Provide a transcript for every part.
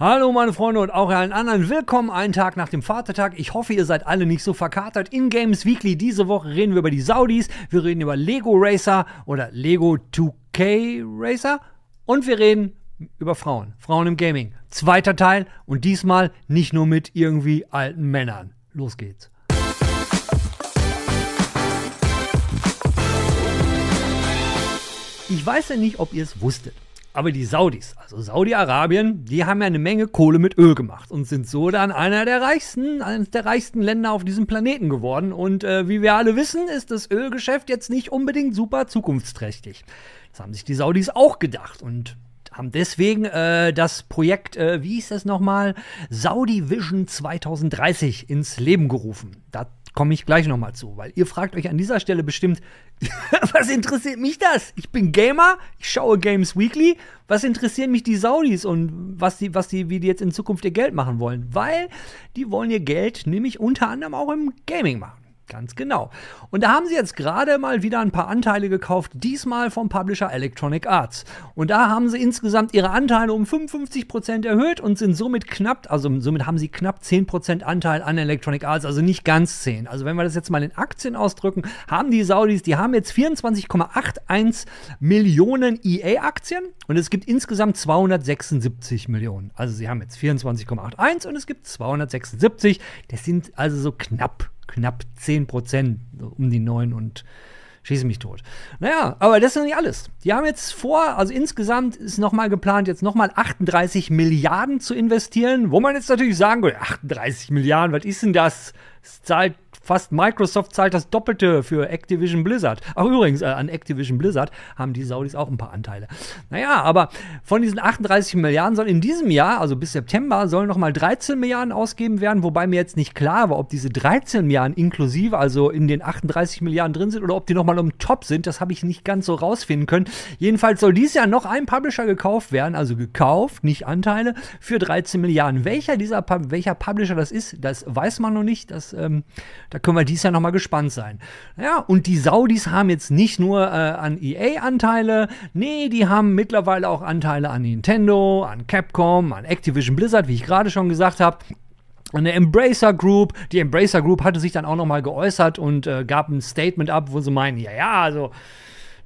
Hallo meine Freunde und auch allen anderen. Willkommen einen Tag nach dem Vatertag. Ich hoffe, ihr seid alle nicht so verkatert. In Games Weekly diese Woche reden wir über die Saudis, wir reden über Lego Racer oder Lego 2K Racer und wir reden über Frauen. Frauen im Gaming. Zweiter Teil und diesmal nicht nur mit irgendwie alten Männern. Los geht's. Ich weiß ja nicht, ob ihr es wusstet. Aber die Saudis, also Saudi-Arabien, die haben ja eine Menge Kohle mit Öl gemacht und sind so dann einer der reichsten, eines der reichsten Länder auf diesem Planeten geworden. Und äh, wie wir alle wissen, ist das Ölgeschäft jetzt nicht unbedingt super zukunftsträchtig. Das haben sich die Saudis auch gedacht und haben deswegen äh, das Projekt, äh, wie hieß das nochmal, Saudi Vision 2030 ins Leben gerufen. Da komme ich gleich nochmal zu, weil ihr fragt euch an dieser Stelle bestimmt, was interessiert mich das? Ich bin Gamer, ich schaue Games Weekly. Was interessieren mich die Saudis und was die, was die, wie die jetzt in Zukunft ihr Geld machen wollen? Weil die wollen ihr Geld nämlich unter anderem auch im Gaming machen. Ganz genau. Und da haben sie jetzt gerade mal wieder ein paar Anteile gekauft, diesmal vom Publisher Electronic Arts. Und da haben sie insgesamt ihre Anteile um 55% erhöht und sind somit knapp, also somit haben sie knapp 10% Anteil an Electronic Arts, also nicht ganz 10. Also wenn wir das jetzt mal in Aktien ausdrücken, haben die Saudis, die haben jetzt 24,81 Millionen EA-Aktien und es gibt insgesamt 276 Millionen. Also sie haben jetzt 24,81 und es gibt 276. Das sind also so knapp knapp 10 Prozent, um die 9 und schieße mich tot. Naja, aber das ist noch nicht alles. Die haben jetzt vor, also insgesamt ist nochmal geplant, jetzt nochmal 38 Milliarden zu investieren, wo man jetzt natürlich sagen würde, 38 Milliarden, was ist denn das? Das zahlt fast Microsoft zahlt das Doppelte für Activision Blizzard. Ach übrigens, äh, an Activision Blizzard haben die Saudis auch ein paar Anteile. Naja, aber von diesen 38 Milliarden soll in diesem Jahr, also bis September, sollen nochmal 13 Milliarden ausgeben werden, wobei mir jetzt nicht klar war, ob diese 13 Milliarden inklusive, also in den 38 Milliarden drin sind oder ob die nochmal um Top sind. Das habe ich nicht ganz so rausfinden können. Jedenfalls soll dieses Jahr noch ein Publisher gekauft werden, also gekauft, nicht Anteile, für 13 Milliarden. Welcher dieser welcher Publisher das ist, das weiß man noch nicht. Das, ähm, da können wir dies Jahr nochmal gespannt sein. Ja, und die Saudis haben jetzt nicht nur äh, an EA Anteile, nee, die haben mittlerweile auch Anteile an Nintendo, an Capcom, an Activision Blizzard, wie ich gerade schon gesagt habe eine Embracer Group. Die Embracer Group hatte sich dann auch nochmal geäußert und äh, gab ein Statement ab, wo sie meinen, ja, ja, also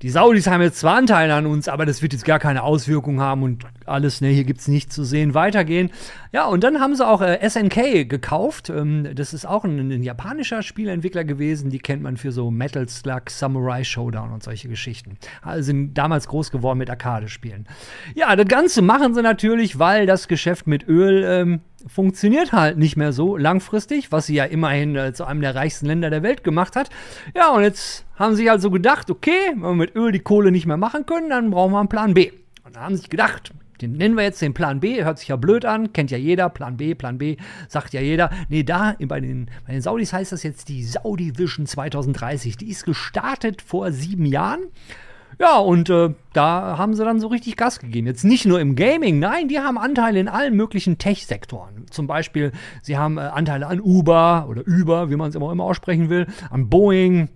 die Saudis haben jetzt zwar Anteile an uns, aber das wird jetzt gar keine Auswirkung haben und alles, ne, hier gibt es nichts zu sehen, weitergehen. Ja, und dann haben sie auch äh, SNK gekauft. Ähm, das ist auch ein, ein, japanischer Spieleentwickler gewesen, die kennt man für so Metal Slug, Samurai Showdown und solche Geschichten. Also sind damals groß geworden mit Arcade-Spielen. Ja, das Ganze machen sie natürlich, weil das Geschäft mit Öl ähm, funktioniert halt nicht mehr so langfristig, was sie ja immerhin äh, zu einem der reichsten Länder der Welt gemacht hat. Ja, und jetzt haben sie also gedacht, okay, wenn wir mit Öl die Kohle nicht mehr machen können, dann brauchen wir einen Plan B. Und da haben sie sich gedacht, den nennen wir jetzt den Plan B, hört sich ja blöd an, kennt ja jeder, Plan B, Plan B, sagt ja jeder. Nee, da bei den, bei den Saudis heißt das jetzt die Saudi Vision 2030. Die ist gestartet vor sieben Jahren. Ja, und äh, da haben sie dann so richtig Gas gegeben. Jetzt nicht nur im Gaming, nein, die haben Anteile in allen möglichen Tech-Sektoren. Zum Beispiel, sie haben äh, Anteile an Uber oder Uber, wie man es immer, immer aussprechen will, an Boeing,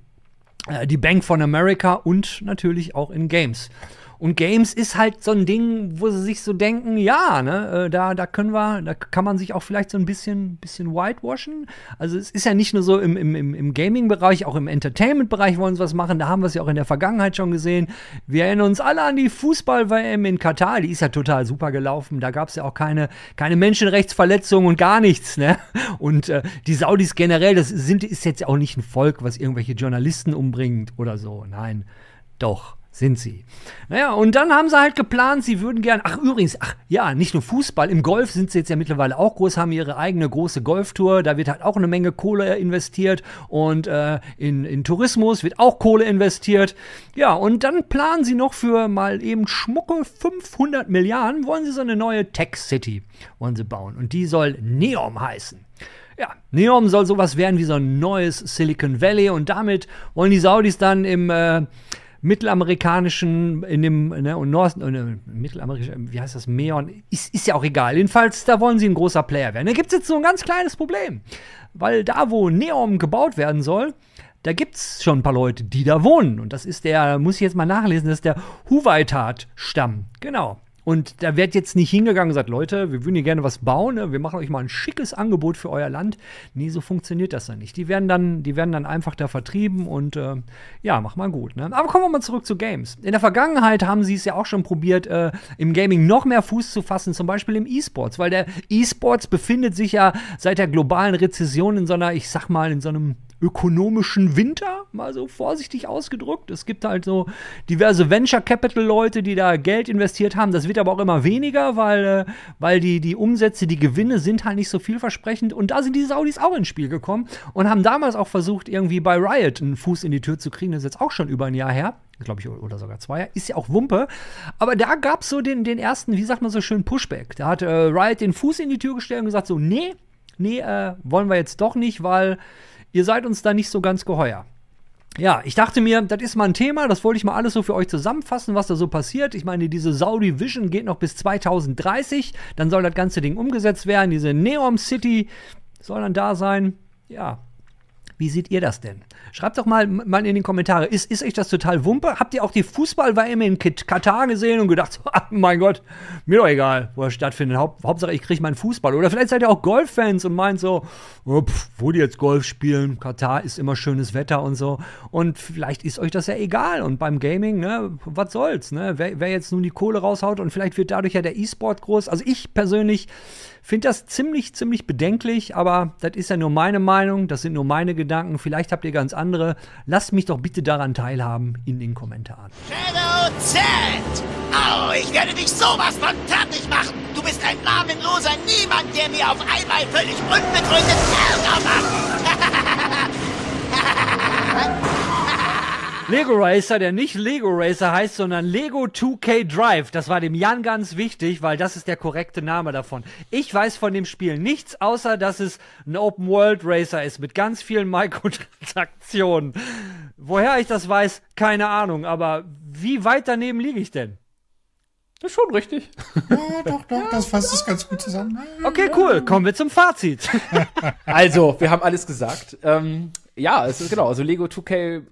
äh, die Bank von America und natürlich auch in Games. Und Games ist halt so ein Ding, wo sie sich so denken, ja, ne, äh, da, da können wir, da kann man sich auch vielleicht so ein bisschen, bisschen whitewashen. Also es ist ja nicht nur so im, im, im Gaming-Bereich, auch im Entertainment-Bereich wollen sie was machen. Da haben wir es ja auch in der Vergangenheit schon gesehen. Wir erinnern uns alle an die Fußball-WM in Katar, die ist ja total super gelaufen. Da gab es ja auch keine, keine Menschenrechtsverletzungen und gar nichts, ne? Und äh, die Saudis generell, das sind, ist jetzt auch nicht ein Volk, was irgendwelche Journalisten umbringt oder so. Nein, doch sind sie. Naja, und dann haben sie halt geplant, sie würden gern, ach übrigens, ach ja, nicht nur Fußball, im Golf sind sie jetzt ja mittlerweile auch groß, haben ihre eigene große Golftour, da wird halt auch eine Menge Kohle investiert und äh, in, in Tourismus wird auch Kohle investiert. Ja, und dann planen sie noch für mal eben schmucke 500 Milliarden, wollen sie so eine neue Tech City wollen sie bauen und die soll Neom heißen. Ja, Neom soll sowas werden wie so ein neues Silicon Valley und damit wollen die Saudis dann im äh, mittelamerikanischen, in dem, ne, und Nord, äh, mittelamerikanischen, wie heißt das, Meon, ist, ist ja auch egal. Jedenfalls, da wollen sie ein großer Player werden. Da gibt es jetzt so ein ganz kleines Problem. Weil da, wo Neom gebaut werden soll, da gibt es schon ein paar Leute, die da wohnen. Und das ist der, muss ich jetzt mal nachlesen, das ist der Huwaitat-Stamm. Genau. Und da wird jetzt nicht hingegangen und gesagt, Leute, wir würden hier gerne was bauen, ne? wir machen euch mal ein schickes Angebot für euer Land. Nee, so funktioniert das dann nicht. Die werden dann, die werden dann einfach da vertrieben und äh, ja, mach mal gut. Ne? Aber kommen wir mal zurück zu Games. In der Vergangenheit haben sie es ja auch schon probiert, äh, im Gaming noch mehr Fuß zu fassen, zum Beispiel im E-Sports, weil der E-Sports befindet sich ja seit der globalen Rezession in so einer, ich sag mal, in so einem ökonomischen Winter, mal so vorsichtig ausgedrückt. Es gibt halt so diverse Venture Capital Leute, die da Geld investiert haben. Das wird aber auch immer weniger, weil, äh, weil die, die Umsätze, die Gewinne sind halt nicht so vielversprechend. Und da sind die Saudis auch ins Spiel gekommen und haben damals auch versucht, irgendwie bei Riot einen Fuß in die Tür zu kriegen. Das ist jetzt auch schon über ein Jahr her. Glaube ich, oder sogar zwei. Ist ja auch Wumpe. Aber da gab es so den, den ersten, wie sagt man so schön, Pushback. Da hat äh, Riot den Fuß in die Tür gestellt und gesagt: so, nee, nee, äh, wollen wir jetzt doch nicht, weil ihr seid uns da nicht so ganz geheuer. Ja, ich dachte mir, das ist mal ein Thema, das wollte ich mal alles so für euch zusammenfassen, was da so passiert. Ich meine, diese Saudi Vision geht noch bis 2030, dann soll das ganze Ding umgesetzt werden, diese Neom City soll dann da sein. Ja, wie seht ihr das denn? Schreibt doch mal, mal in den Kommentare, ist, ist euch das total Wumpe? Habt ihr auch die Fußball-WM in Katar gesehen und gedacht, oh mein Gott, mir doch egal, wo er stattfindet. Haupt, Hauptsache, ich kriege meinen Fußball. Oder vielleicht seid ihr auch Golf-Fans und meint so, oh, pf, wo die jetzt Golf spielen, Katar ist immer schönes Wetter und so. Und vielleicht ist euch das ja egal. Und beim Gaming, ne, was soll's, ne? Wer, wer jetzt nun die Kohle raushaut und vielleicht wird dadurch ja der E-Sport groß. Also ich persönlich finde das ziemlich, ziemlich bedenklich, aber das ist ja nur meine Meinung, das sind nur meine Gedanken. Vielleicht habt ihr ganz andere. Lasst mich doch bitte daran teilhaben in den Kommentaren. Shadow Z! Au, ich werde dich sowas von fertig machen! Du bist ein namenloser Niemand, der mir auf einmal völlig unbegründet Ärger macht! Lego Racer, der nicht Lego Racer heißt, sondern Lego 2K Drive. Das war dem Jan ganz wichtig, weil das ist der korrekte Name davon. Ich weiß von dem Spiel nichts, außer dass es ein Open World Racer ist mit ganz vielen Mikrotransaktionen. Woher ich das weiß, keine Ahnung, aber wie weit daneben liege ich denn? Das ist schon richtig. Ja, doch, doch, das fasst es ganz gut zusammen. Okay, cool. Kommen wir zum Fazit. Also, wir haben alles gesagt. Ähm, ja, es ist genau, also Lego 2K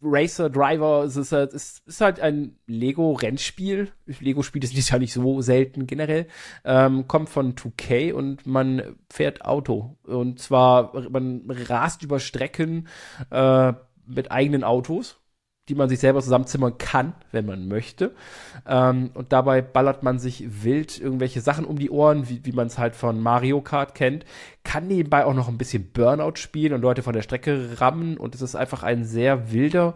Racer, Driver, es ist halt, es ist halt ein Lego-Rennspiel. Lego-Spiele sind ja nicht so selten generell. Ähm, kommt von 2K und man fährt Auto. Und zwar, man rast über Strecken äh, mit eigenen Autos die man sich selber zusammenzimmern kann, wenn man möchte. Ähm, und dabei ballert man sich wild irgendwelche Sachen um die Ohren, wie, wie man es halt von Mario Kart kennt. Kann nebenbei auch noch ein bisschen Burnout spielen und Leute von der Strecke rammen. Und es ist einfach ein sehr wilder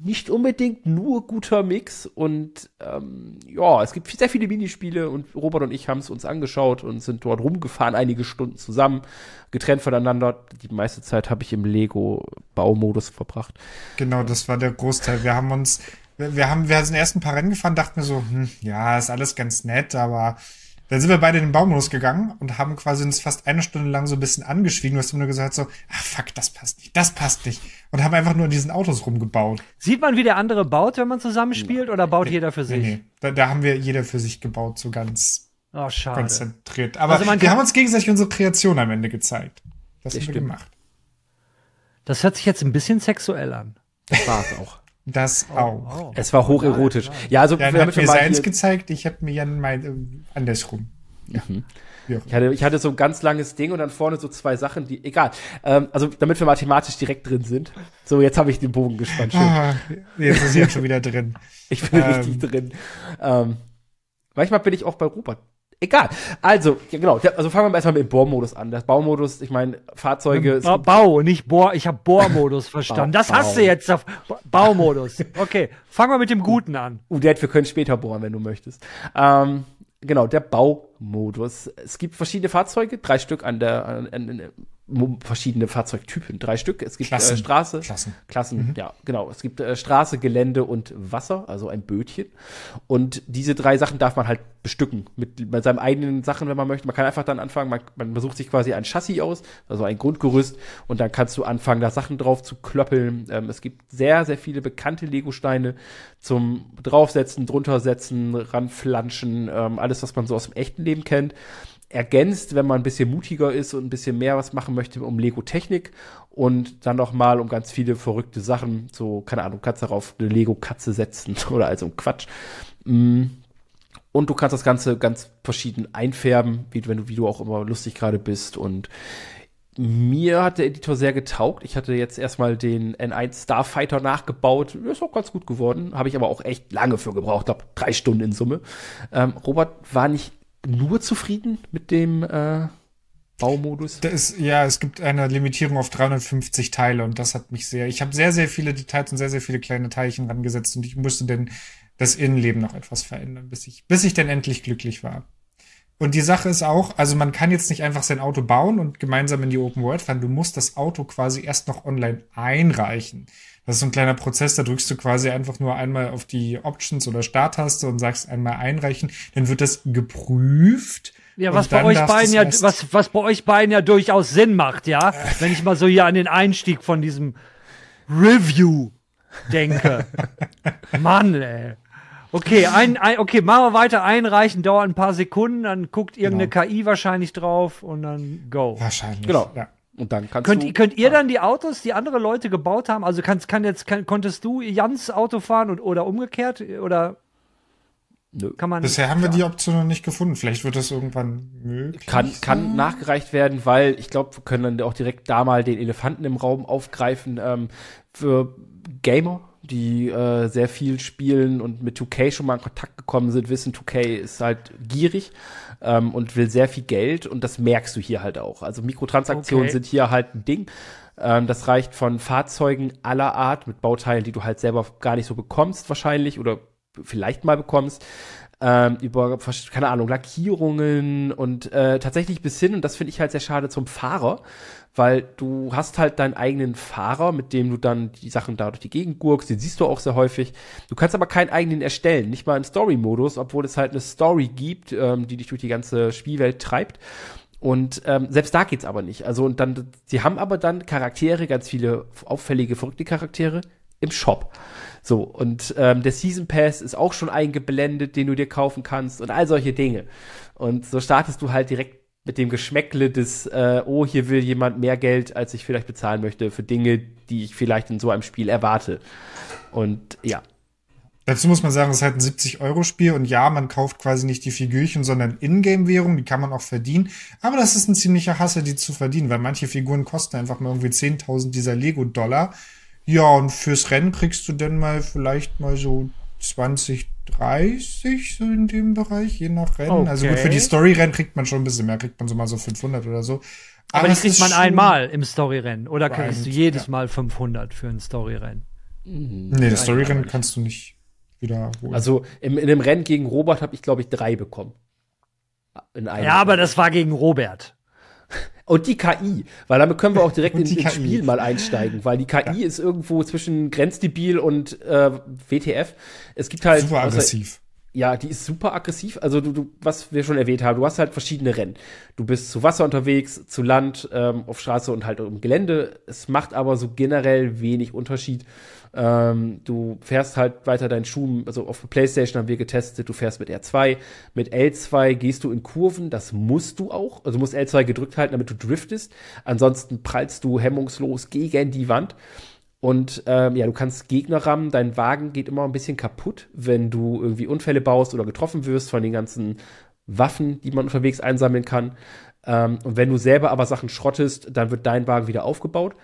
nicht unbedingt nur guter Mix und ähm, ja, es gibt sehr viele Minispiele und Robert und ich haben es uns angeschaut und sind dort rumgefahren, einige Stunden zusammen, getrennt voneinander. Die meiste Zeit habe ich im Lego-Baumodus verbracht. Genau, das war der Großteil. Wir haben uns, wir, wir haben, wir sind erst ein paar Rennen gefahren, dachten wir so, hm, ja, ist alles ganz nett, aber dann sind wir beide in den Baum losgegangen und haben quasi uns fast eine Stunde lang so ein bisschen angeschwiegen. Du hast immer nur gesagt so, ah fuck, das passt nicht, das passt nicht. Und haben einfach nur in diesen Autos rumgebaut. Sieht man, wie der andere baut, wenn man zusammenspielt, oder baut nee, jeder für sich? Nee, nee. Da, da, haben wir jeder für sich gebaut, so ganz oh, schade. konzentriert. Aber also wir haben uns gegenseitig unsere Kreation am Ende gezeigt. Das, das haben wir gemacht. Das hört sich jetzt ein bisschen sexuell an. Das war es auch. Das oh, auch. Oh. Es war hocherotisch. Ja, also ja, wir haben mir seins gezeigt, ich habe mir Jan mal äh, andersrum. Ja. Mhm. Ich hatte, ich hatte so ein ganz langes Ding und dann vorne so zwei Sachen, die, egal. Ähm, also, damit wir mathematisch direkt drin sind. So, jetzt habe ich den Bogen gespannt. Schön. Ah, jetzt ist jetzt schon wieder drin. Ich bin ähm. richtig drin. Ähm, manchmal bin ich auch bei Robert Egal. Also, ja, genau. Also fangen wir erstmal mit dem Bohrmodus an. Das Baumodus, ich meine, Fahrzeuge. Ba Bau, nicht Bohr. Ich habe Bohrmodus verstanden. das hast du jetzt auf Baumodus. Okay, fangen wir mit dem Guten an. Uh, wir können später bohren, wenn du möchtest. Ähm, genau, der Baumodus. Es gibt verschiedene Fahrzeuge, drei Stück an der, an, an, verschiedene Fahrzeugtypen, drei Stück. Es gibt Klassen. Äh, Straße, Klassen, Klassen mhm. ja, genau. Es gibt äh, Straße, Gelände und Wasser, also ein Bötchen. Und diese drei Sachen darf man halt bestücken mit, mit seinen eigenen Sachen, wenn man möchte. Man kann einfach dann anfangen, man, man besucht sich quasi ein Chassis aus, also ein Grundgerüst, und dann kannst du anfangen, da Sachen drauf zu klöppeln. Ähm, es gibt sehr, sehr viele bekannte Lego-Steine zum draufsetzen, druntersetzen, ranflanschen, ähm, alles, was man so aus dem echten Leben kennt ergänzt, wenn man ein bisschen mutiger ist und ein bisschen mehr was machen möchte um Lego-Technik und dann noch mal um ganz viele verrückte Sachen, so, keine Ahnung, kannst darauf eine Lego-Katze setzen oder also Quatsch. Mm. Und du kannst das Ganze ganz verschieden einfärben, wie, wenn du, wie du auch immer lustig gerade bist. Und mir hat der Editor sehr getaugt. Ich hatte jetzt erstmal den N1 Starfighter nachgebaut. Ist auch ganz gut geworden. Habe ich aber auch echt lange für gebraucht. glaube drei Stunden in Summe. Ähm, Robert war nicht nur zufrieden mit dem äh, Baumodus. Ist, ja, es gibt eine Limitierung auf 350 Teile und das hat mich sehr. Ich habe sehr, sehr viele Details und sehr, sehr viele kleine Teilchen rangesetzt und ich musste denn das Innenleben noch etwas verändern, bis ich, bis ich dann endlich glücklich war. Und die Sache ist auch, also man kann jetzt nicht einfach sein Auto bauen und gemeinsam in die Open World fahren. Du musst das Auto quasi erst noch online einreichen. Das ist so ein kleiner Prozess, da drückst du quasi einfach nur einmal auf die Options oder Starttaste und sagst einmal einreichen. Dann wird das geprüft. Ja, was bei euch beiden ja, was, was bei euch beiden ja durchaus Sinn macht, ja. Wenn ich mal so hier an den Einstieg von diesem Review denke. Mann, ey. Okay, ein, ein, okay, machen wir weiter. Einreichen dauert ein paar Sekunden, dann guckt irgendeine genau. KI wahrscheinlich drauf und dann go. Wahrscheinlich. Genau. Ja. Und dann kannst könnt, du, könnt ihr dann die Autos, die andere Leute gebaut haben, also kannst, kann jetzt, kann, konntest du Jans Auto fahren und, oder umgekehrt? Oder Nö. Kann man Bisher haben wir die Option noch nicht gefunden. Vielleicht wird das irgendwann möglich. Kann, kann nachgereicht werden, weil ich glaube, wir können dann auch direkt da mal den Elefanten im Raum aufgreifen. Ähm, für Gamer die äh, sehr viel spielen und mit 2K schon mal in Kontakt gekommen sind, wissen, 2K ist halt gierig ähm, und will sehr viel Geld und das merkst du hier halt auch. Also Mikrotransaktionen okay. sind hier halt ein Ding. Ähm, das reicht von Fahrzeugen aller Art mit Bauteilen, die du halt selber gar nicht so bekommst wahrscheinlich oder vielleicht mal bekommst, ähm, über, keine Ahnung, Lackierungen und äh, tatsächlich bis hin, und das finde ich halt sehr schade, zum Fahrer, weil du hast halt deinen eigenen Fahrer, mit dem du dann die Sachen da durch die Gegend gurkst, den siehst du auch sehr häufig. Du kannst aber keinen eigenen erstellen, nicht mal im Story-Modus, obwohl es halt eine Story gibt, ähm, die dich durch die ganze Spielwelt treibt. Und ähm, selbst da geht's aber nicht. Also und dann, sie haben aber dann Charaktere, ganz viele auffällige, verrückte Charaktere im Shop. So, und ähm, der Season Pass ist auch schon eingeblendet, den du dir kaufen kannst und all solche Dinge. Und so startest du halt direkt mit dem Geschmäckle des, äh, oh, hier will jemand mehr Geld, als ich vielleicht bezahlen möchte, für Dinge, die ich vielleicht in so einem Spiel erwarte. Und ja. Dazu muss man sagen, es ist halt ein 70-Euro-Spiel und ja, man kauft quasi nicht die Figürchen, sondern Ingame-Währung, die kann man auch verdienen. Aber das ist ein ziemlicher Hasse, die zu verdienen, weil manche Figuren kosten einfach mal irgendwie 10.000 dieser Lego-Dollar. Ja, und fürs Rennen kriegst du dann mal vielleicht mal so 20, 30 so in dem Bereich, je nach Rennen. Okay. Also gut, für die Story-Rennen kriegt man schon ein bisschen mehr, kriegt man so mal so 500 oder so. Aber, Aber die kriegt man einmal im Story-Rennen oder kriegst du jedes ja. Mal 500 für ein Story-Rennen? Mhm. Nee, das Story-Rennen kannst du nicht wiederholen. Also im, in dem Rennen gegen Robert habe ich, glaube ich, drei bekommen. ja, aber das war gegen Robert. Und die KI, weil damit können wir auch direkt in, ins Spiel mal einsteigen, weil die KI ja. ist irgendwo zwischen grenzdebil und äh, WTF. Es gibt halt super aggressiv. Ja, die ist super aggressiv. Also du, du, was wir schon erwähnt haben, du hast halt verschiedene Rennen. Du bist zu Wasser unterwegs, zu Land, ähm, auf Straße und halt im Gelände. Es macht aber so generell wenig Unterschied. Ähm, du fährst halt weiter deinen Schuh, also auf der Playstation haben wir getestet, du fährst mit R2. Mit L2 gehst du in Kurven, das musst du auch. Also du musst L2 gedrückt halten, damit du driftest. Ansonsten prallst du hemmungslos gegen die Wand. Und ähm, ja, du kannst Gegner rammen, dein Wagen geht immer ein bisschen kaputt, wenn du irgendwie Unfälle baust oder getroffen wirst von den ganzen Waffen, die man unterwegs einsammeln kann. Ähm, und wenn du selber aber Sachen schrottest, dann wird dein Wagen wieder aufgebaut.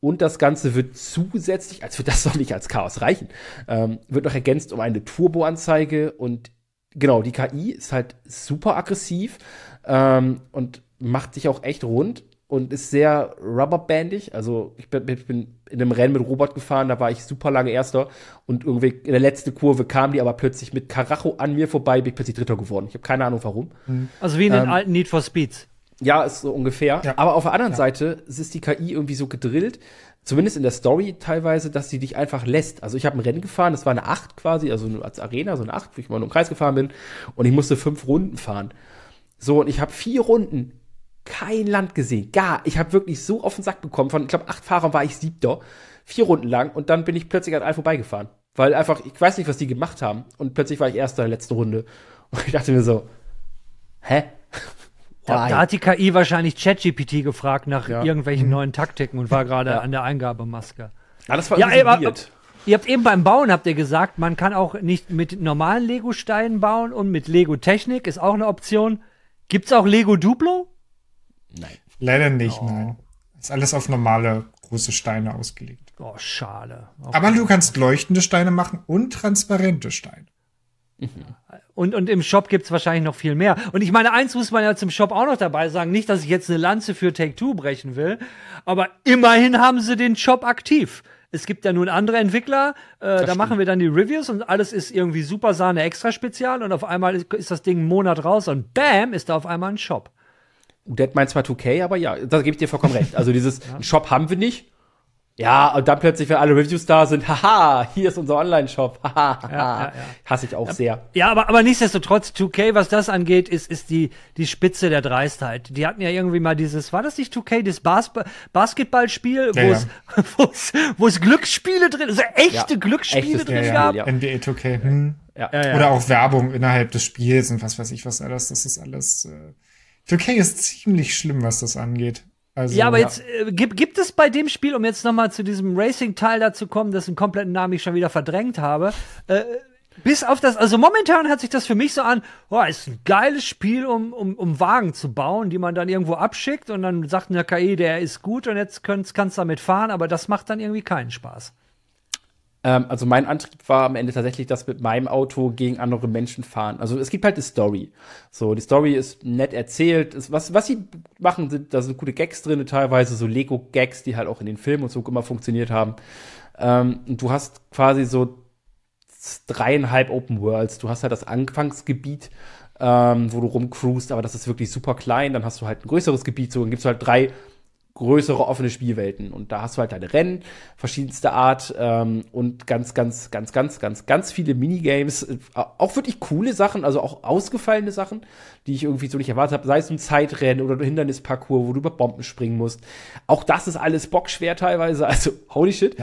Und das Ganze wird zusätzlich, als wird das doch nicht als Chaos reichen, ähm, wird noch ergänzt um eine Turbo-Anzeige und genau, die KI ist halt super aggressiv ähm, und macht sich auch echt rund und ist sehr rubberbandig. Also ich bin, ich bin in einem Rennen mit Robert gefahren, da war ich super lange Erster und irgendwie in der letzten Kurve kam die aber plötzlich mit Karacho an mir vorbei, bin ich plötzlich Dritter geworden. Ich habe keine Ahnung warum. Also wie in den ähm, alten Need for Speeds. Ja, ist so ungefähr. Ja. Aber auf der anderen ja. Seite ist die KI irgendwie so gedrillt, zumindest in der Story teilweise, dass sie dich einfach lässt. Also ich habe ein Rennen gefahren, das war eine 8 quasi, also als Arena, so eine 8, wo ich mal nur im Kreis gefahren bin und ich musste fünf Runden fahren. So, und ich habe vier Runden kein Land gesehen. Gar. Ich habe wirklich so auf den Sack bekommen. Von, ich glaube, acht Fahrern war ich siebter. Vier Runden lang und dann bin ich plötzlich an allen vorbeigefahren. Weil einfach, ich weiß nicht, was die gemacht haben. Und plötzlich war ich erster in der letzten Runde. Und ich dachte mir so, hä? Da, da, hat die KI wahrscheinlich ChatGPT gefragt nach ja. irgendwelchen mhm. neuen Taktiken und war gerade ja. an der Eingabemaske. Ja, das war ja, ey, weird. Ihr habt eben beim Bauen, habt ihr gesagt, man kann auch nicht mit normalen Lego-Steinen bauen und mit Lego-Technik ist auch eine Option. Gibt's auch Lego Duplo? Nein. Leider nicht, nein. Ist alles auf normale große Steine ausgelegt. Oh, schade. Okay. Aber du kannst leuchtende Steine machen und transparente Steine. Und, und im Shop gibt's wahrscheinlich noch viel mehr. Und ich meine, eins muss man ja zum Shop auch noch dabei sagen. Nicht, dass ich jetzt eine Lanze für Take-Two brechen will, aber immerhin haben sie den Shop aktiv. Es gibt ja nun andere Entwickler, äh, da stimmt. machen wir dann die Reviews und alles ist irgendwie super Sahne extra spezial und auf einmal ist, ist das Ding einen Monat raus und bam, ist da auf einmal ein Shop. Dead meint zwar 2K, aber ja, da gebe ich dir vollkommen recht. Also dieses einen Shop haben wir nicht. Ja, und dann plötzlich, wenn alle Reviews da sind, haha, hier ist unser Online-Shop. Haha, Ja, ja, ja. hasse ich auch sehr. Ja, aber, aber nichtsdestotrotz, 2K, was das angeht, ist, ist die, die Spitze der Dreistheit. Die hatten ja irgendwie mal dieses, war das nicht 2K, das Bas Basketballspiel, Ja, wo ja. es, wo es, wo es Glücksspiele drin, also echte Ja, Glücksspiele echtes drin gab. ja. NBA 2K. Hm. Ja. Ja, ja. Oder auch Werbung innerhalb des Spiels und was weiß ich was alles. Das ist alles. Äh 2K ist ziemlich schlimm, was das angeht. Also, Ja, aber jetzt äh, gibt, gibt es bei dem Spiel, um jetzt nochmal zu diesem Racing-Teil dazu kommen, dessen kompletten Namen ich schon wieder verdrängt habe, äh, bis auf das, also momentan hat sich das für mich so an, oh, ist ein geiles Spiel, um, um, um Wagen zu bauen, die man dann irgendwo abschickt und dann sagt eine KI, der ist gut und jetzt kannst, kannst damit fahren, aber das macht dann irgendwie keinen Spaß. Ähm, also mein Antrieb war am Ende tatsächlich das mit meinem Auto gegen andere Menschen fahren. Also es gibt halt die Story. So, die Story ist nett erzählt. Es, was, was sie machen, sind, da sind gute Gags drin, teilweise so Lego-Gags, die halt auch in den Filmen und so immer funktioniert haben. Ähm, und du hast quasi so dreieinhalb Open Worlds. Du hast halt das Anfangsgebiet, ähm, wo du rumcruist, aber das ist wirklich super klein. Dann hast du halt ein größeres Gebiet, so dann gibt's halt drei größere offene Spielwelten. Und da hast du halt deine Rennen, verschiedenster Art ähm, und ganz, ganz, ganz, ganz, ganz, ganz viele Minigames. Äh, Auch wirklich coole Sachen, also auch ausgefallene Sachen, die ich irgendwie so nicht erwartet habe. Sei es ein Zeitrennen oder ein Hindernisparcours, wo du über Bomben springen musst. Auch das ist alles bockschwer teilweise. Also, holy shit.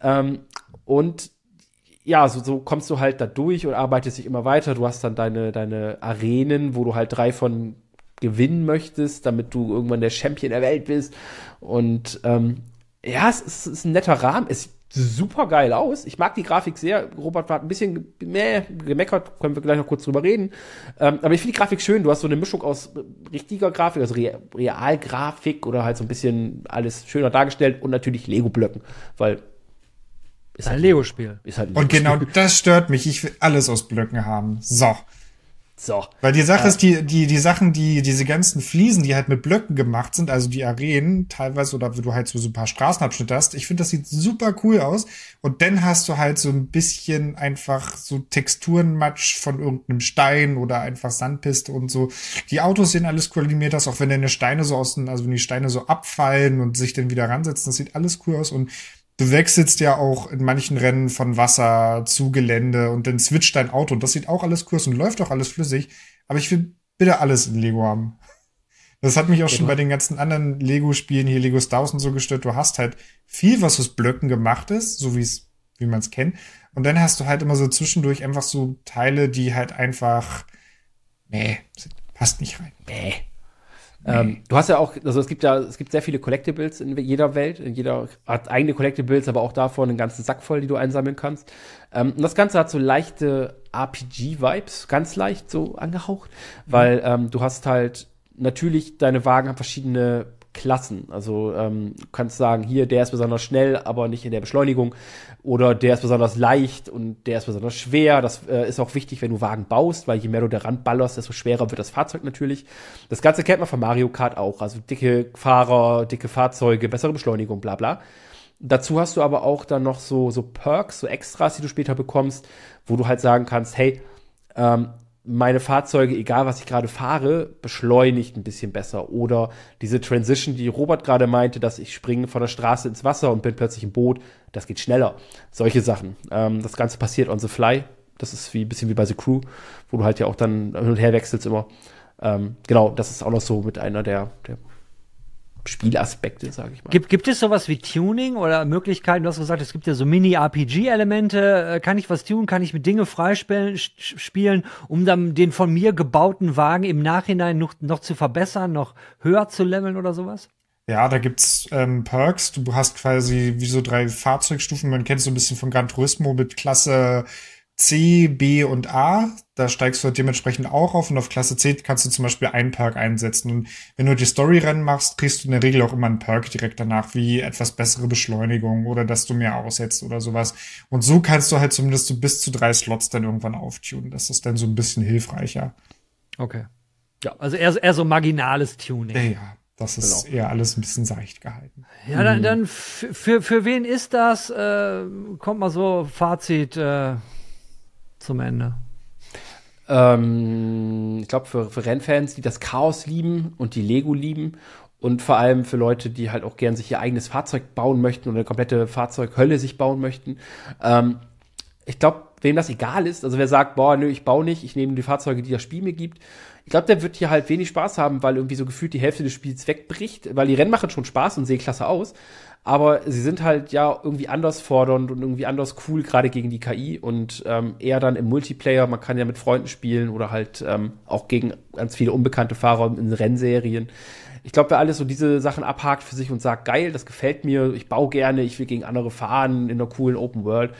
Ähm, und ja, so, so kommst du halt da durch und arbeitest dich immer weiter. Du hast dann deine, deine Arenen, wo du halt drei von gewinnen möchtest, damit du irgendwann der Champion der Welt bist. Und ähm, ja, es ist, es ist ein netter Rahmen. Es sieht super geil aus. Ich mag die Grafik sehr. Robert hat ein bisschen mehr gemeckert, können wir gleich noch kurz drüber reden. Ähm, aber ich finde die Grafik schön. Du hast so eine Mischung aus richtiger Grafik, also Re Realgrafik oder halt so ein bisschen alles schöner dargestellt und natürlich Lego-Blöcken, weil ist Ein halt, Lego-Spiel. ist halt ein Und genau das stört mich. Ich will alles aus Blöcken haben. So. So. Weil die Sache ist, die, die, die Sachen, die, diese ganzen Fliesen, die halt mit Blöcken gemacht sind, also die Arenen teilweise oder wo du halt so, so ein paar Straßenabschnitte hast, ich finde, das sieht super cool aus. Und dann hast du halt so ein bisschen einfach so Texturenmatsch von irgendeinem Stein oder einfach Sandpiste und so. Die Autos sehen alles cool animiert aus, auch wenn deine Steine so aus, den- also wenn die Steine so abfallen und sich dann wieder ransetzen, das sieht alles cool aus und Du wechselst ja auch in manchen Rennen von Wasser zu Gelände und dann switcht dein Auto und das sieht auch alles aus und läuft auch alles flüssig. Aber ich will bitte alles in Lego haben. Das hat mich auch schon bei den ganzen anderen Lego-Spielen hier, Lego Star Wars und so gestört. Du hast halt viel, was aus Blöcken gemacht ist, so wie es, wie man es kennt. Und dann hast du halt immer so zwischendurch einfach so Teile, die halt einfach, nee, passt nicht rein. Bäh. Ähm, du hast ja auch, also es gibt ja, es gibt sehr viele Collectibles in jeder Welt. Jeder hat eigene Collectibles, aber auch davon einen ganzen Sack voll, die du einsammeln kannst. Ähm, und das Ganze hat so leichte RPG-Vibes, ganz leicht so angehaucht, weil ähm, du hast halt natürlich, deine Wagen haben verschiedene Klassen. Also ähm, kannst sagen, hier, der ist besonders schnell, aber nicht in der Beschleunigung. Oder der ist besonders leicht und der ist besonders schwer. Das äh, ist auch wichtig, wenn du Wagen baust, weil je mehr du daran ballerst, desto schwerer wird das Fahrzeug natürlich. Das Ganze kennt man von Mario Kart auch. Also dicke Fahrer, dicke Fahrzeuge, bessere Beschleunigung, bla bla. Dazu hast du aber auch dann noch so, so Perks, so Extras, die du später bekommst, wo du halt sagen kannst, hey, ähm, meine Fahrzeuge, egal was ich gerade fahre, beschleunigt ein bisschen besser. Oder diese Transition, die Robert gerade meinte, dass ich springe von der Straße ins Wasser und bin plötzlich im Boot, das geht schneller. Solche Sachen. Ähm, das Ganze passiert on the fly. Das ist wie ein bisschen wie bei The Crew, wo du halt ja auch dann hin und her wechselst immer. Ähm, genau, das ist auch noch so mit einer der, der Spielaspekte, sage ich mal. Gibt, gibt es sowas wie Tuning oder Möglichkeiten? Du hast gesagt, es gibt ja so Mini-RPG-Elemente. Äh, Kann ich was tun? Kann ich mit Dinge freispielen, spielen, um dann den von mir gebauten Wagen im Nachhinein noch, noch zu verbessern, noch höher zu leveln oder sowas? Ja, da gibt's ähm, Perks. Du hast quasi wie so drei Fahrzeugstufen. Man kennt so ein bisschen von Gran Turismo mit Klasse C, B und A. Da steigst du halt dementsprechend auch auf und auf Klasse C kannst du zum Beispiel einen Perk einsetzen. Und wenn du die Story-Rennen machst, kriegst du in der Regel auch immer einen Perk direkt danach, wie etwas bessere Beschleunigung oder dass du mehr aussetzt oder sowas. Und so kannst du halt zumindest so bis zu drei Slots dann irgendwann auftunen. Das ist dann so ein bisschen hilfreicher. Okay. Ja, also eher, eher so marginales Tuning. Ja, ja. Das ist Genau. eher alles ein bisschen seicht gehalten. Ja, dann, dann f- für, für wen ist das? Äh, kommt mal so Fazit äh, zum Ende. Ähm, ich glaube, für, für Rennfans, die das Chaos lieben und die Lego lieben und vor allem für Leute, die halt auch gern sich ihr eigenes Fahrzeug bauen möchten oder eine komplette Fahrzeughölle sich bauen möchten. Ähm, ich glaube, wem das egal ist, also wer sagt, boah, nö, ich baue nicht, ich nehme die Fahrzeuge, die das Spiel mir gibt, ich glaube, der wird hier halt wenig Spaß haben, weil irgendwie so gefühlt die Hälfte des Spiels wegbricht, weil die Rennen machen schon Spaß und sehen klasse aus, aber sie sind halt ja irgendwie anders fordernd und irgendwie anders cool, gerade gegen die KI und ähm, eher dann im Multiplayer, man kann ja mit Freunden spielen oder halt ähm, auch gegen ganz viele unbekannte Fahrer in Rennserien. Ich glaube, wer alles so diese Sachen abhakt für sich und sagt, geil, das gefällt mir, ich baue gerne, ich will gegen andere fahren in einer coolen Open World,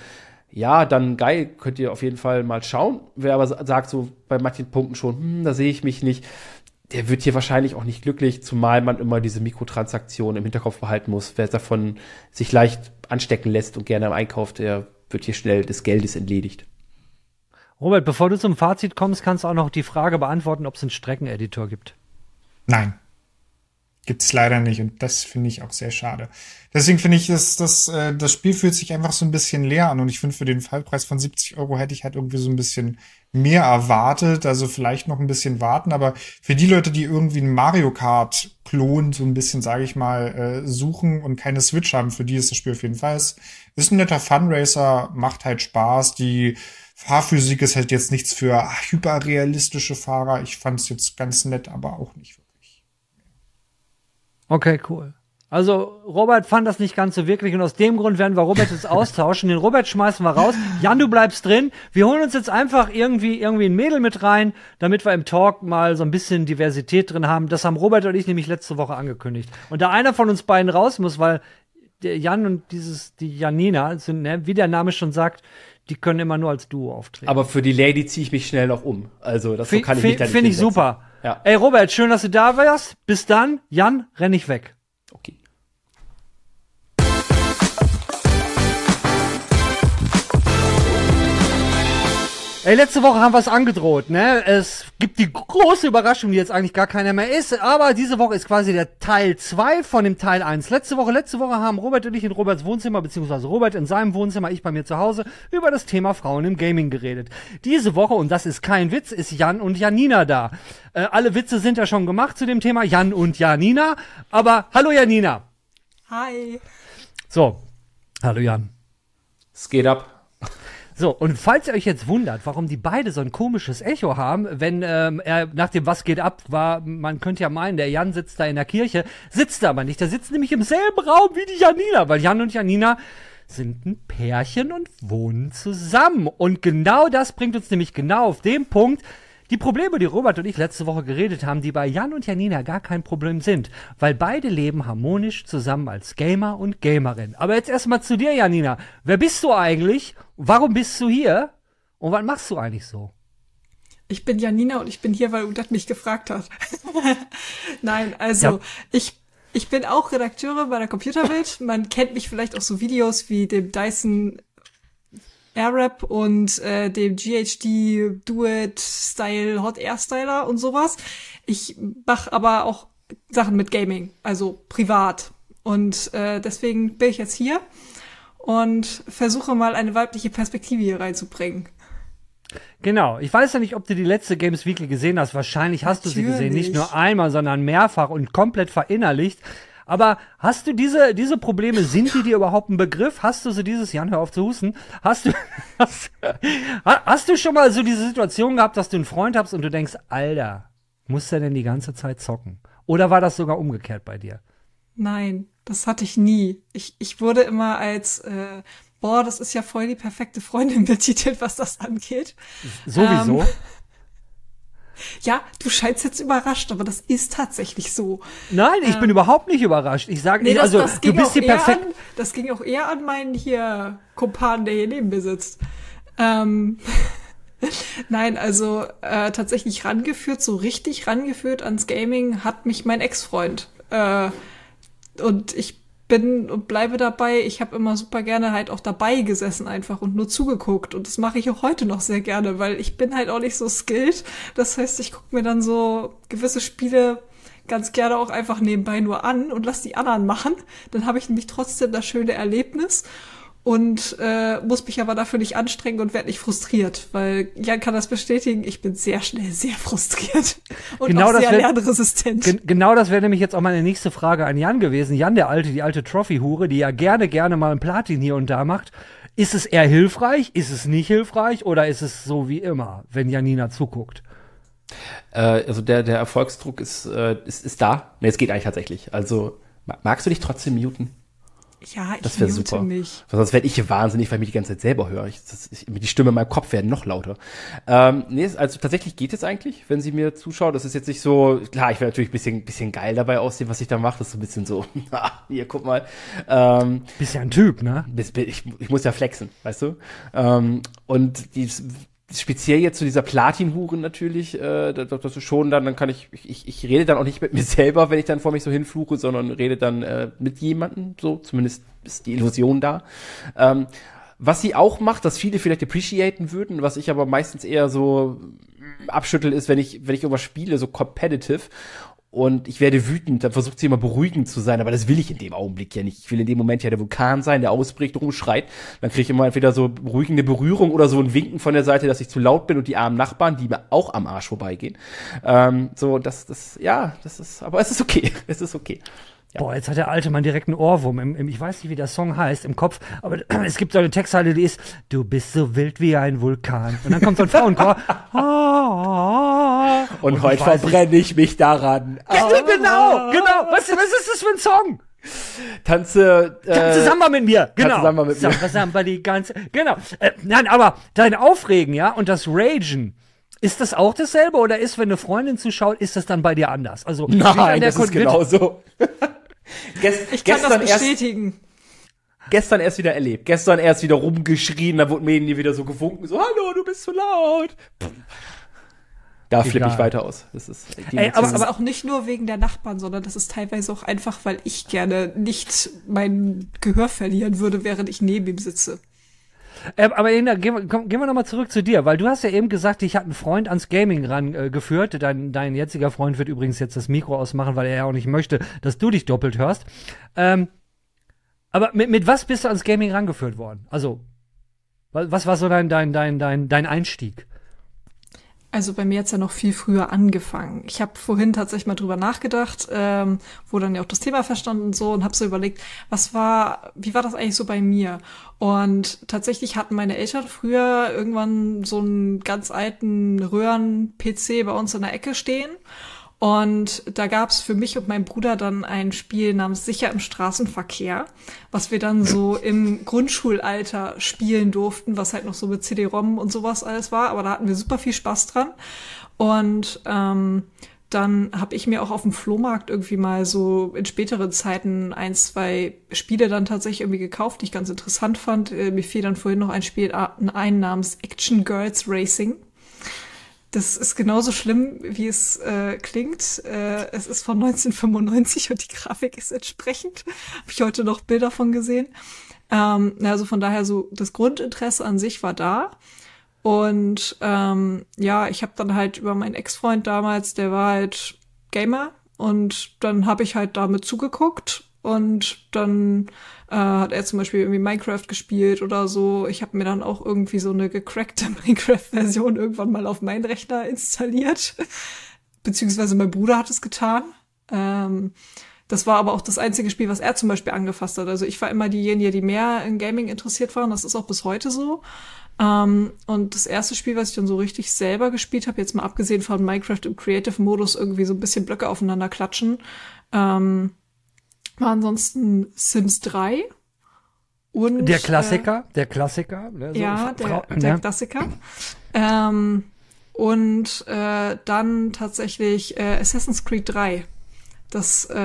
ja, dann geil, könnt ihr auf jeden Fall mal schauen. Wer aber sa- sagt so bei manchen Punkten schon, hm, da sehe ich mich nicht, der wird hier wahrscheinlich auch nicht glücklich, zumal man immer diese Mikrotransaktionen im Hinterkopf behalten muss. Wer davon sich leicht anstecken lässt und gerne einkauft, der wird hier schnell des Geldes entledigt. Robert, bevor du zum Fazit kommst, kannst du auch noch die Frage beantworten, ob es einen Streckeneditor gibt. Nein. Gibt's leider nicht und das finde ich auch sehr schade. Deswegen finde ich, dass das, äh, das Spiel fühlt sich einfach so ein bisschen leer an und ich finde, für den Fallpreis von 70 Euro hätte ich halt irgendwie so ein bisschen mehr erwartet, also vielleicht noch ein bisschen warten, aber für die Leute, die irgendwie einen Mario Kart Klon so ein bisschen, sage ich mal, äh, suchen und keine Switch haben, für die ist das Spiel auf jeden Fall ist, ist ein netter Funracer, macht halt Spaß, die Fahrphysik ist halt jetzt nichts für hyperrealistische Fahrer. Ich fand es jetzt ganz nett, aber auch nicht. Okay, cool. Also Robert fand das nicht ganz so wirklich und aus dem Grund werden wir Robert jetzt austauschen. Den Robert schmeißen wir raus. Jan, du bleibst drin. Wir holen uns jetzt einfach irgendwie irgendwie ein Mädel mit rein, damit wir im Talk mal so ein bisschen Diversität drin haben. Das haben Robert und ich nämlich letzte Woche angekündigt. Und da einer von uns beiden raus muss, weil der Jan und dieses die Janina sind, ne, wie der Name schon sagt, die können immer nur als Duo auftreten. Aber für die Lady ziehe ich mich schnell noch um. Also das so kann ich nicht Finde ich hinsetzen. super. Ja. Ey Robert, schön, dass du da warst. Bis dann. Jan, renn ich weg. Ey, letzte Woche haben wir es angedroht, ne? Es gibt die große Überraschung, die jetzt eigentlich gar keiner mehr ist, aber diese Woche ist quasi der Teil 2 von dem Teil 1. Letzte Woche, letzte Woche haben Robert und ich in Roberts Wohnzimmer, beziehungsweise Robert in seinem Wohnzimmer, ich bei mir zu Hause, über das Thema Frauen im Gaming geredet. Diese Woche, und das ist kein Witz, ist Jan und Janina da. Äh, alle Witze sind ja schon gemacht zu dem Thema Jan und Janina, aber hallo Janina. Hi. So, hallo Jan. Es geht ab. So, und falls ihr euch jetzt wundert, warum die beide so ein komisches Echo haben, wenn ähm, er nach dem Was geht ab war, man könnte ja meinen, der Jan sitzt da in der Kirche, sitzt er aber nicht. Der sitzt nämlich im selben Raum wie die Janina, weil Jan und Janina sind ein Pärchen und wohnen zusammen. Und genau das bringt uns nämlich genau auf den Punkt, die Probleme, die Robert und ich letzte Woche geredet haben, die bei Jan und Janina gar kein Problem sind, weil beide leben harmonisch zusammen als Gamer und Gamerin. Aber jetzt erstmal zu dir, Janina. Wer bist du eigentlich? Warum bist du hier? Und was machst du eigentlich so? Ich bin Janina und ich bin hier, weil Udat mich gefragt hat. Nein, also Ja. ich, ich bin auch Redakteurin bei der Computerwelt. Man kennt mich vielleicht aus so Videos wie dem Dyson Airwrap und äh, dem GHD Do-It Style Hot Air Styler und sowas. Ich mache aber auch Sachen mit Gaming, also privat. Und äh, deswegen bin ich jetzt hier und versuche mal eine weibliche Perspektive hier reinzubringen. Genau. Ich weiß ja nicht, ob du die letzte Games Weekly gesehen hast. Wahrscheinlich hast du sie gesehen. Nicht Natürlich. nur einmal, sondern mehrfach und komplett verinnerlicht. Aber hast du diese, diese Probleme, sind die dir überhaupt ein Begriff? Hast du so dieses, Jan, hör auf zu husten, hast du, hast, hast du schon mal so diese Situation gehabt, dass du einen Freund hast und du denkst, Alter, muss der denn die ganze Zeit zocken? Oder war das sogar umgekehrt bei dir? Nein, das hatte ich nie. Ich, ich wurde immer als, äh, boah, das ist ja voll die perfekte Freundin betitelt, was das angeht. Sowieso. Ähm, Ja, du scheinst jetzt überrascht, aber das ist tatsächlich so. Nein, ich bin überhaupt nicht überrascht. Ich sage, Nee, also das du bist hier perfekt. An, das ging auch eher an meinen hier Kumpan, der hier neben mir sitzt. Ähm, Nein, also äh, tatsächlich rangeführt, so richtig rangeführt ans Gaming hat mich mein Ex-Freund. Äh, und ich bin und bleibe dabei. Ich habe immer super gerne halt auch dabei gesessen einfach und nur zugeguckt. Und das mache ich auch heute noch sehr gerne, weil ich bin halt auch nicht so skilled. Das heißt, ich gucke mir dann so gewisse Spiele ganz gerne auch einfach nebenbei nur an und lass die anderen machen. Dann habe ich nämlich trotzdem das schöne Erlebnis und äh, muss mich aber dafür nicht anstrengen und werde nicht frustriert, weil Jan kann das bestätigen, ich bin sehr schnell sehr frustriert und Genau auch das sehr wär- lernresistent. Gen genau das wäre nämlich jetzt auch meine nächste Frage an Jan gewesen. Jan, der alte, die alte Trophy-Hure, die ja gerne, gerne mal ein Platin hier und da macht. Ist es eher hilfreich? Ist es nicht hilfreich? Oder ist es so wie immer, wenn Janina zuguckt? Äh, also der, der Erfolgsdruck ist, äh, ist, ist da. Ne, es geht eigentlich tatsächlich. Also, ma- magst du dich trotzdem muten? Ja, ich Das wäre mute super. mich. Sonst werde ich hier wahnsinnig, weil ich mich die ganze Zeit selber höre. Ich, das, ich, die Stimme in meinem Kopf werden noch lauter. Ähm, nee, also tatsächlich geht es eigentlich, wenn sie mir zuschaut. Das ist jetzt nicht so, klar, ich werde natürlich ein bisschen, bisschen geil dabei aussehen, was ich da mache. Das ist so ein bisschen so, ah, hier, guck mal. Ähm, Bist ja ein Typ, ne? bis, bis, ich, ich muss ja flexen, weißt du? Ähm, und die, speziell jetzt zu dieser Platin-Hure natürlich, äh, das, das ist schon dann, dann kann ich, ich, ich rede dann auch nicht mit mir selber, wenn ich dann vor mich so hinfluche, sondern rede dann äh, mit jemandem, so, zumindest ist die Illusion da. Ähm, was sie auch macht, was viele vielleicht appreciaten würden, was ich aber meistens eher so abschüttel, ist, wenn ich, wenn ich irgendwas spiele, so competitive und ich werde wütend, dann versucht sie immer beruhigend zu sein, aber das will ich in dem Augenblick ja nicht. Ich will in dem Moment ja der Vulkan sein, der ausbricht, rumschreit. Dann kriege ich immer entweder so beruhigende Berührung oder so ein Winken von der Seite, dass ich zu laut bin und die armen Nachbarn, die mir auch am Arsch vorbeigehen. Ähm, so, das, das, ja, das ist, aber es ist okay. Es ist okay. Boah, jetzt hat der alte Mann direkt einen Ohrwurm. Im, im, ich weiß nicht, wie der Song heißt im Kopf, aber es gibt so eine Textzeile, die ist, du bist so wild wie ein Vulkan. Und dann kommt so ein Frauenchor. Ah, Und, ich heute verbrenne ich mich daran. Ja, genau, genau. Was, was ist das für ein Song? Tanze, Tanze äh, Samba mit mir, genau. Samba mit mir. Samba, Samba die ganze, genau. Äh, nein, aber dein Aufregen, ja, und das Ragen, ist das auch dasselbe oder ist, wenn eine Freundin zuschaut, ist das dann bei dir anders? Also nein, das ist genauso. Gest, Ich kann gestern das erst, bestätigen. gestern erst wieder erlebt. Gestern erst wieder rumgeschrien, da wurde mir irgendwie wieder so gewunken, so, hallo, du bist zu laut. Pff. Da flippe ich weiter aus. Das ist, Ey, aber- Aber auch nicht nur wegen der Nachbarn, sondern das ist teilweise auch einfach, weil ich gerne nicht mein Gehör verlieren würde, während ich neben ihm sitze. Äh, aber Linda, gehen wir, komm, gehen wir nochmal zurück zu dir, weil du hast ja eben gesagt, ich hatte einen Freund ans Gaming rangeführt. Äh, dein, dein jetziger Freund wird übrigens jetzt das Mikro ausmachen, weil er ja auch nicht möchte, dass du dich doppelt hörst. Ähm, aber mit, mit was bist du ans Gaming rangeführt worden? Also, wa- was war so dein, dein, dein, dein, dein Einstieg? Also bei mir hat's ja noch viel früher angefangen. Ich habe vorhin tatsächlich mal drüber nachgedacht, ähm, wo dann ja auch das Thema verstanden und so und habe so überlegt, was war, wie war das eigentlich so bei mir? Und tatsächlich hatten meine Eltern früher irgendwann so einen ganz alten Röhren-PC bei uns in der Ecke stehen. Und da gab's für mich und meinen Bruder dann ein Spiel namens Sicher im Straßenverkehr, was wir dann so im Grundschulalter spielen durften, was halt noch so mit CD-ROM und sowas alles war. Aber da hatten wir super viel Spaß dran. Und ähm, dann habe ich mir auch auf dem Flohmarkt irgendwie mal so in späteren Zeiten ein, zwei Spiele dann tatsächlich irgendwie gekauft, die ich ganz interessant fand. Äh, mir fiel dann vorhin noch ein Spiel ein namens Action Girls Racing. Das ist genauso schlimm, wie es äh, klingt. Äh, es ist von 1995 und die Grafik ist entsprechend. Habe ich heute noch Bilder von gesehen. Ähm, also von daher so das Grundinteresse an sich war da. Und ähm, ja, ich habe dann halt über meinen Ex-Freund damals, der war halt Gamer und dann habe ich halt damit zugeguckt und dann äh, hat er zum Beispiel irgendwie Minecraft gespielt oder so. Ich habe mir dann auch irgendwie so eine gecrackte Minecraft-Version irgendwann mal auf meinen Rechner installiert. Beziehungsweise mein Bruder hat es getan. Ähm, das war aber auch das einzige Spiel, was er zum Beispiel angefasst hat. Also ich war immer diejenige, die mehr in Gaming interessiert war und das ist auch bis heute so. Ähm, und das erste Spiel, was ich dann so richtig selber gespielt habe, jetzt mal abgesehen von Minecraft im Creative-Modus, irgendwie so ein bisschen Blöcke aufeinander klatschen, ähm, war ansonsten Sims 3. Und, Der Klassiker, der Klassiker. Ne, Äh, so ja, der, Fra- der ne? Klassiker. Ähm, und äh, dann tatsächlich äh, Assassin's Creed 3. Das äh,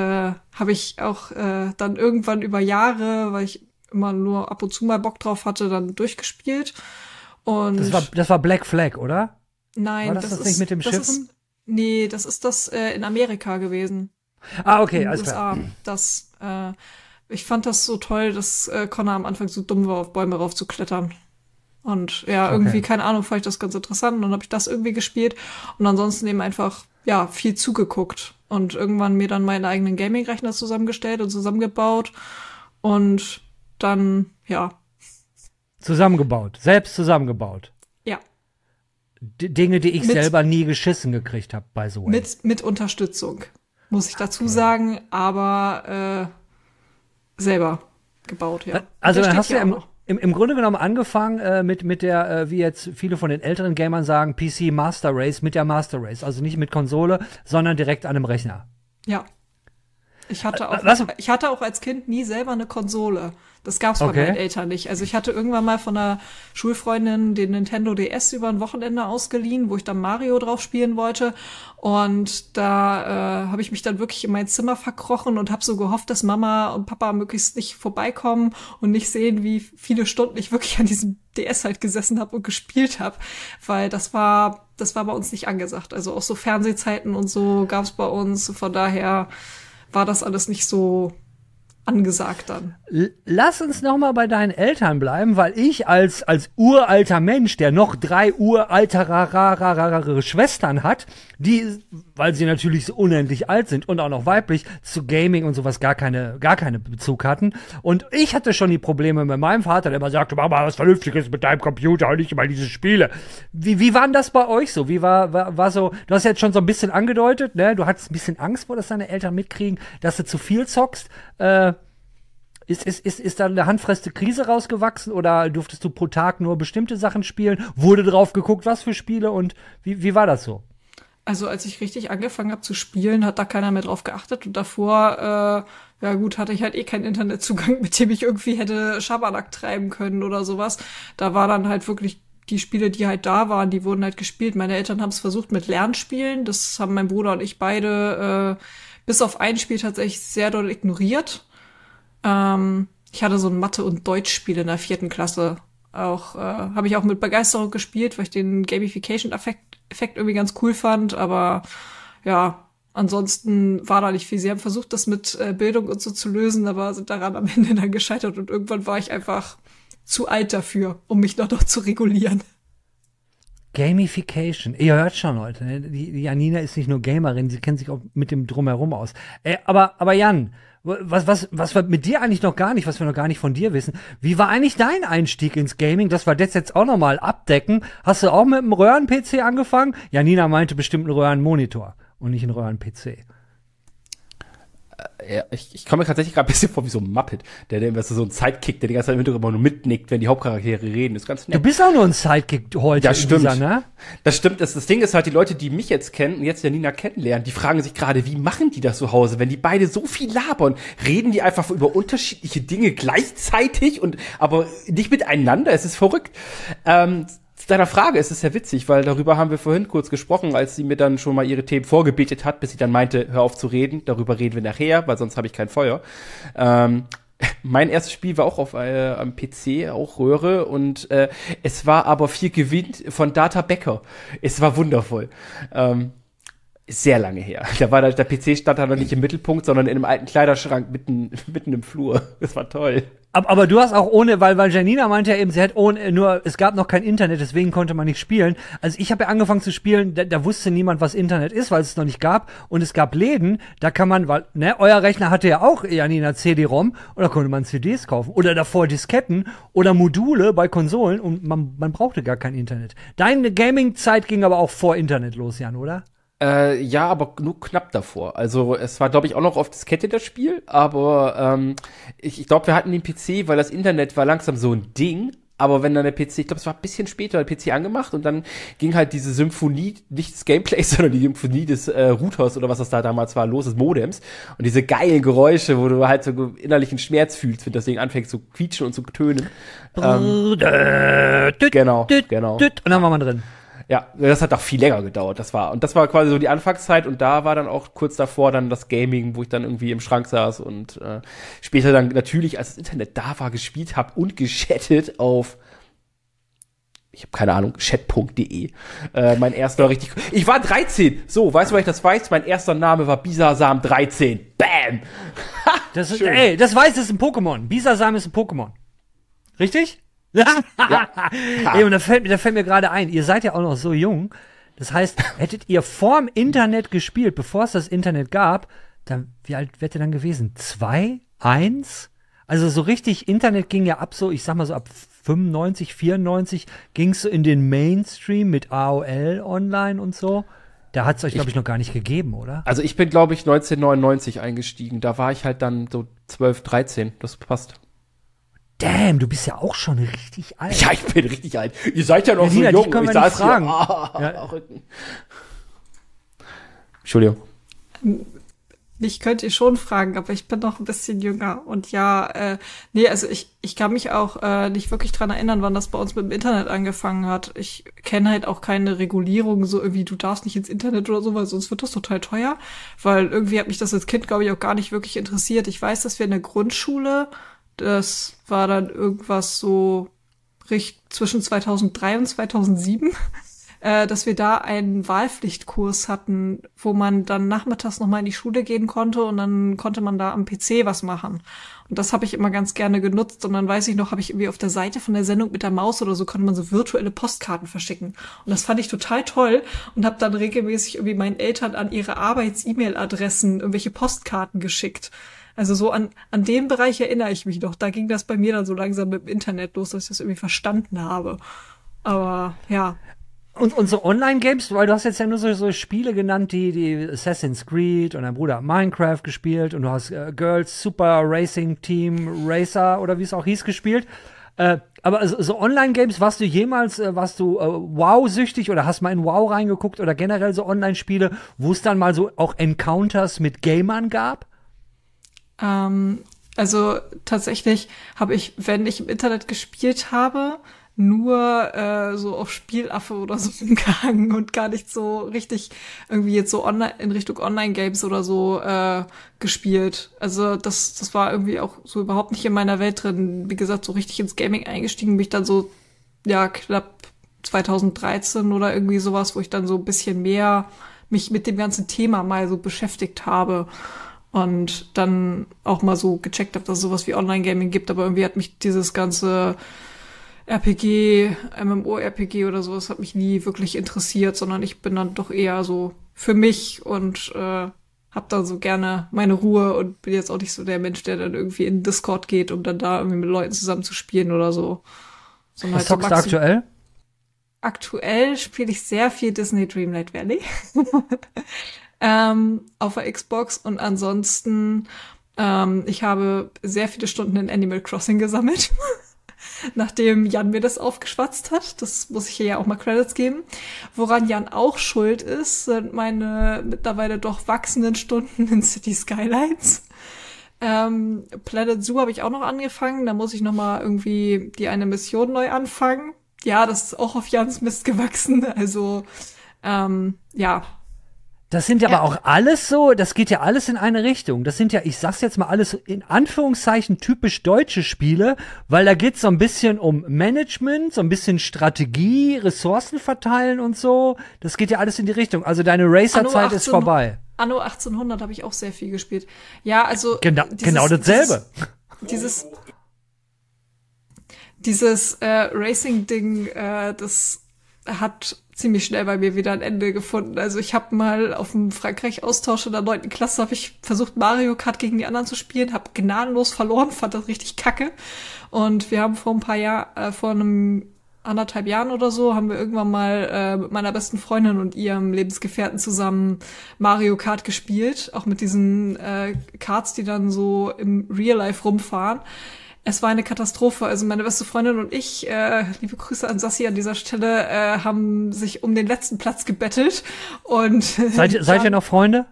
habe ich auch äh, dann irgendwann über Jahre, weil ich immer nur ab und zu mal Bock drauf hatte, dann durchgespielt. Und Das war, das war Black Flag, oder? nein, war das das nicht mit dem das? Ist, nee, das ist das äh, in Amerika gewesen. Ah, okay, alles USA. klar. Das, äh, ich fand das so toll, dass äh, Connor am Anfang so dumm war, auf Bäume raufzuklettern. Und ja, irgendwie, keine Ahnung, fand ich das ganz interessant. Und dann habe ich das irgendwie gespielt und ansonsten eben einfach, ja, viel zugeguckt. Und irgendwann mir dann meinen eigenen Gaming-Rechner zusammengestellt und zusammengebaut. Und dann, ja, Zusammengebaut, selbst zusammengebaut. ja, D Dinge, die ich Mit- selber nie geschissen gekriegt habe, by the way. mit, mit Unterstützung, muss ich dazu sagen, aber äh, selber gebaut, ja. Also Der dann hast du ja im, im, im Grunde genommen angefangen äh, mit, mit der, äh, wie jetzt viele von den älteren Gamern sagen, PC Master Race, mit der Master Race. Also nicht mit Konsole, sondern direkt an einem Rechner. Ja. Ich hatte auch, was- ich hatte auch als Kind nie selber eine Konsole. Das gab's bei Okay. meinen Eltern nicht. Also ich hatte irgendwann mal von einer Schulfreundin den Nintendo DS über ein Wochenende ausgeliehen, wo ich dann Mario drauf spielen wollte. Und da äh, habe ich mich dann wirklich in mein Zimmer verkrochen und habe so gehofft, dass Mama und Papa möglichst nicht vorbeikommen und nicht sehen, wie viele Stunden ich wirklich an diesem DS halt gesessen habe und gespielt habe, weil das war das war bei uns nicht angesagt. Also auch so Fernsehzeiten und so gab's bei uns. Von daher war das alles nicht so angesagt dann. Lass uns noch mal bei deinen Eltern bleiben, weil ich als als uralter Mensch, der noch drei uraltere Schwestern hat, die, weil sie natürlich so unendlich alt sind und auch noch weiblich, zu Gaming und sowas gar keine gar keine Bezug hatten. Und ich hatte schon die Probleme mit meinem Vater, der immer sagte, mach mal was Vernünftiges mit deinem Computer und nicht immer diese Spiele. Wie wie waren das bei euch so? Wie war war, war so? Du hast jetzt schon so ein bisschen angedeutet, ne? Du hattest ein bisschen Angst vor, dass deine Eltern mitkriegen, dass du zu viel zockst. Äh, ist, ist, ist, ist da eine handfeste Krise rausgewachsen oder durftest du pro Tag nur bestimmte Sachen spielen? Wurde drauf geguckt, was für Spiele und wie, wie war das so? Also als ich richtig angefangen habe zu spielen, hat da keiner mehr drauf geachtet und davor, äh, ja gut, hatte ich halt eh keinen Internetzugang, mit dem ich irgendwie hätte Schabernack treiben können oder sowas. Da war dann halt wirklich die Spiele, die halt da waren, die wurden halt gespielt. Meine Eltern haben es versucht mit Lernspielen. Das haben mein Bruder und ich beide äh, bis auf ein Spiel tatsächlich sehr doll ignoriert. Ähm, ich hatte so ein Mathe- und Deutschspiel in der vierten Klasse. Auch äh, habe ich auch mit Begeisterung gespielt, weil ich den Gamification-Effekt Effekt irgendwie ganz cool fand. Aber ja, ansonsten war da nicht viel. Sie haben versucht, das mit äh, Bildung und so zu lösen, aber sind daran am Ende dann gescheitert. Und irgendwann war ich einfach zu alt dafür, um mich noch, noch zu regulieren. Gamification. Ihr hört schon, Leute. Ne? Die, Janina ist nicht nur Gamerin, sie kennt sich auch mit dem Drumherum aus. Äh, aber, aber Jan, was, was, was wir mit dir eigentlich noch gar nicht, was wir noch gar nicht von dir wissen, wie war eigentlich dein Einstieg ins Gaming, dass wir das jetzt auch noch mal abdecken? Hast du auch mit einem Röhren-PC angefangen? Janina meinte bestimmt einen Röhren-Monitor und nicht einen Röhren-PC. Ja, ich, ich komme mir tatsächlich gerade ein bisschen vor wie so ein Muppet, der, der du, so ein Sidekick, der die ganze Zeit im Hintergrund immer nur mitnickt, wenn die Hauptcharaktere reden. ist ganz Du nett. bist auch nur ein Sidekick heute. In stimmt. Dieser, ne? Das stimmt. Das, das Ding ist halt, die Leute, die mich jetzt kennen und jetzt Janina kennenlernen, die fragen sich gerade, wie machen die das zu Hause, wenn die beide so viel labern? Reden die einfach über unterschiedliche Dinge gleichzeitig und aber nicht miteinander? Es ist verrückt. Ähm, deiner Frage ist es sehr witzig, weil darüber haben wir vorhin kurz gesprochen, als sie mir dann schon mal ihre Themen vorgebetet hat, bis sie dann meinte, hör auf zu reden, darüber reden wir nachher, weil sonst habe ich kein Feuer. Ähm, mein erstes Spiel war auch auf äh, am PC, auch Röhre, und äh, es war aber viel Gewinn von Data Becker. Es war wundervoll. Ähm, sehr lange her. Da war da, der PC stand da noch nicht im Mittelpunkt, sondern in einem alten Kleiderschrank mitten, mitten im Flur. Das war toll. Aber, du hast auch ohne, weil, weil Janina meinte ja eben, sie hat ohne, nur, es gab noch kein Internet, deswegen konnte man nicht spielen. Also ich habe ja angefangen zu spielen, da, da wusste niemand, was Internet ist, weil es es noch nicht gab. Und es gab Läden, da kann man, weil, ne, euer Rechner hatte ja auch, Janina, CD-ROM, und da konnte man CDs kaufen. Oder davor Disketten oder Module bei Konsolen und man, man brauchte gar kein Internet. Deine Gaming-Zeit ging aber auch vor Internet los, Jan, oder? Äh, ja, aber nur knapp davor. Also es war, glaube ich, auch noch auf Diskette das Spiel, aber ähm, ich, ich glaube, wir hatten den PC, weil das Internet war langsam so ein Ding. Aber wenn dann der PC, ich glaube, es war ein bisschen später der PC angemacht und dann ging halt diese Symphonie, nicht des Gameplays, sondern die Symphonie des äh, Routers oder was das da damals war, los, des Modems. Und diese geilen Geräusche, wo du halt so innerlichen Schmerz fühlst, wenn das Ding anfängt zu quietschen und zu tönen. Ähm, genau, genau. Und dann war man drin. Ja, das hat auch viel länger gedauert. Das war und das war quasi so die Anfangszeit und da war dann auch kurz davor dann das Gaming, wo ich dann irgendwie im Schrank saß und äh, später dann natürlich, als das Internet da war, gespielt habe und geschattet auf ich habe keine Ahnung, chat.de. Äh, mein erster richtig. Ich war 13. So, weißt du, weil ich das weiß? Mein erster Name war Bisasam 13. Bam! Das ist, ey, das weiß, das ist ein Pokémon. Bisasam ist ein Pokémon. Richtig? Ja. ey, und da fällt, mir- da fällt mir gerade ein, ihr seid ja auch noch so jung. Das heißt, hättet ihr vorm Internet gespielt, bevor es das Internet gab, dann, wie alt wärt ihr dann gewesen? Zwei? Eins? Also so richtig, Internet ging ja ab so, ich sag mal so ab 95, 94 ging's so in den Mainstream mit AOL online und so. Da hat's euch, glaube ich, noch gar nicht gegeben, oder? Also ich bin, glaube ich, 1999 eingestiegen. Da war ich halt dann so 12, 13. Das passt. Damn, du bist ja auch schon richtig alt. Ja, ich bin richtig alt. Ihr seid ja noch Ja, so jung. können Ich nicht saß hier. fragen. Ah, Ja. Rücken. Entschuldigung. Mich könnt ihr schon fragen, aber ich bin noch ein bisschen jünger. Und ja, äh, nee, also ich, ich kann mich auch äh, nicht wirklich dran erinnern, wann das bei uns mit dem Internet angefangen hat. Ich kenne halt auch keine Regulierung, so irgendwie, du darfst nicht ins Internet oder so, weil sonst wird das total teuer. Weil irgendwie hat mich das als Kind, glaube ich, auch gar nicht wirklich interessiert. Ich weiß, dass wir in der Grundschule, das war dann irgendwas so richt zwischen 2003 und 2007, äh, dass wir da einen Wahlpflichtkurs hatten, wo man dann nachmittags nochmal in die Schule gehen konnte und dann konnte man da am PC was machen. Und das habe ich immer ganz gerne genutzt. Und dann weiß ich noch, habe ich irgendwie auf der Seite von der Sendung mit der Maus oder so, konnte man so virtuelle Postkarten verschicken. Und das fand ich total toll und habe dann regelmäßig irgendwie meinen Eltern an ihre Arbeits-E-Mail-Adressen irgendwelche Postkarten geschickt. Also so an, an den Bereich erinnere ich mich noch. Da ging das bei mir dann so langsam mit dem Internet los, dass ich das irgendwie verstanden habe. Aber ja, Und, und so Online-Games, weil du hast jetzt ja nur so, so Spiele genannt, die, die Assassin's Creed und dein Bruder hat Minecraft gespielt und du hast äh, Girls Super Racing Team Racer oder wie es auch hieß gespielt. Äh, aber so, so Online-Games, warst du jemals, äh, warst du äh, wow-süchtig oder hast mal in Wow reingeguckt oder generell so Online-Spiele, wo es dann mal so auch Encounters mit Gamern gab? Ähm, also tatsächlich habe ich, wenn ich im Internet gespielt habe, nur äh, so auf Spielaffe oder so umgehangen und gar nicht so richtig irgendwie jetzt so online in Richtung Online-Games oder so äh, gespielt. Also das, das war irgendwie auch so überhaupt nicht in meiner Welt drin. Wie gesagt, so richtig ins Gaming eingestiegen bin ich dann so, ja, knapp 2013 oder irgendwie sowas, wo ich dann so ein bisschen mehr mich mit dem ganzen Thema mal so beschäftigt habe und dann auch mal so gecheckt habe, dass es sowas wie Online-Gaming gibt, aber irgendwie hat mich dieses ganze RPG, MMO-RPG oder sowas hat mich nie wirklich interessiert, sondern ich bin dann doch eher so für mich und äh, hab dann so gerne meine Ruhe und bin jetzt auch nicht so der Mensch, der dann irgendwie in Discord geht, um dann da irgendwie mit Leuten zusammen zu spielen oder so. Sondern Was halt so du aktuell? Aktuell spiele ich sehr viel Disney Dreamlight Valley ähm, auf der Xbox und ansonsten ähm, ich habe sehr viele Stunden in Animal Crossing gesammelt, nachdem Jan mir das aufgeschwatzt hat. Das muss ich hier ja auch mal Credits geben. Woran Jan auch schuld ist, sind meine mittlerweile doch wachsenden Stunden in City Skylines. Ähm, Planet Zoo habe ich auch noch angefangen. Da muss ich noch mal irgendwie die eine Mission neu anfangen. Ja, das ist auch auf Jans Mist gewachsen. Also ähm, ja, Das sind ja, Ja. aber auch alles so, das geht ja alles in eine Richtung. Das sind ja, ich sag's jetzt mal alles in Anführungszeichen typisch deutsche Spiele, weil da geht's so ein bisschen um Management, so ein bisschen Strategie, Ressourcen verteilen und so. Das geht ja alles in die Richtung. Also deine Racer-Zeit ist 18 vorbei. Anno 1800 habe ich auch sehr viel gespielt. Ja, also Genau, dieses- genau dasselbe. Dieses, dieses, dieses äh, Racing-Ding, äh, das hat ziemlich schnell bei mir wieder ein Ende gefunden. Also ich habe mal auf dem Frankreich-Austausch in der neunten Klasse habe ich versucht Mario Kart gegen die anderen zu spielen, habe gnadenlos verloren, fand das richtig kacke. Und wir haben vor ein paar Jahren, äh, vor einem anderthalb Jahren oder so, haben wir irgendwann mal äh, mit meiner besten Freundin und ihrem Lebensgefährten zusammen Mario Kart gespielt, auch mit diesen äh, Karts, die dann so im Real Life rumfahren. Es war eine Katastrophe. Also meine beste Freundin und ich, äh, liebe Grüße an Sassi an dieser Stelle, äh, haben sich um den letzten Platz gebettelt. Und Seid, ihr- seid ihr Jan- noch Freunde?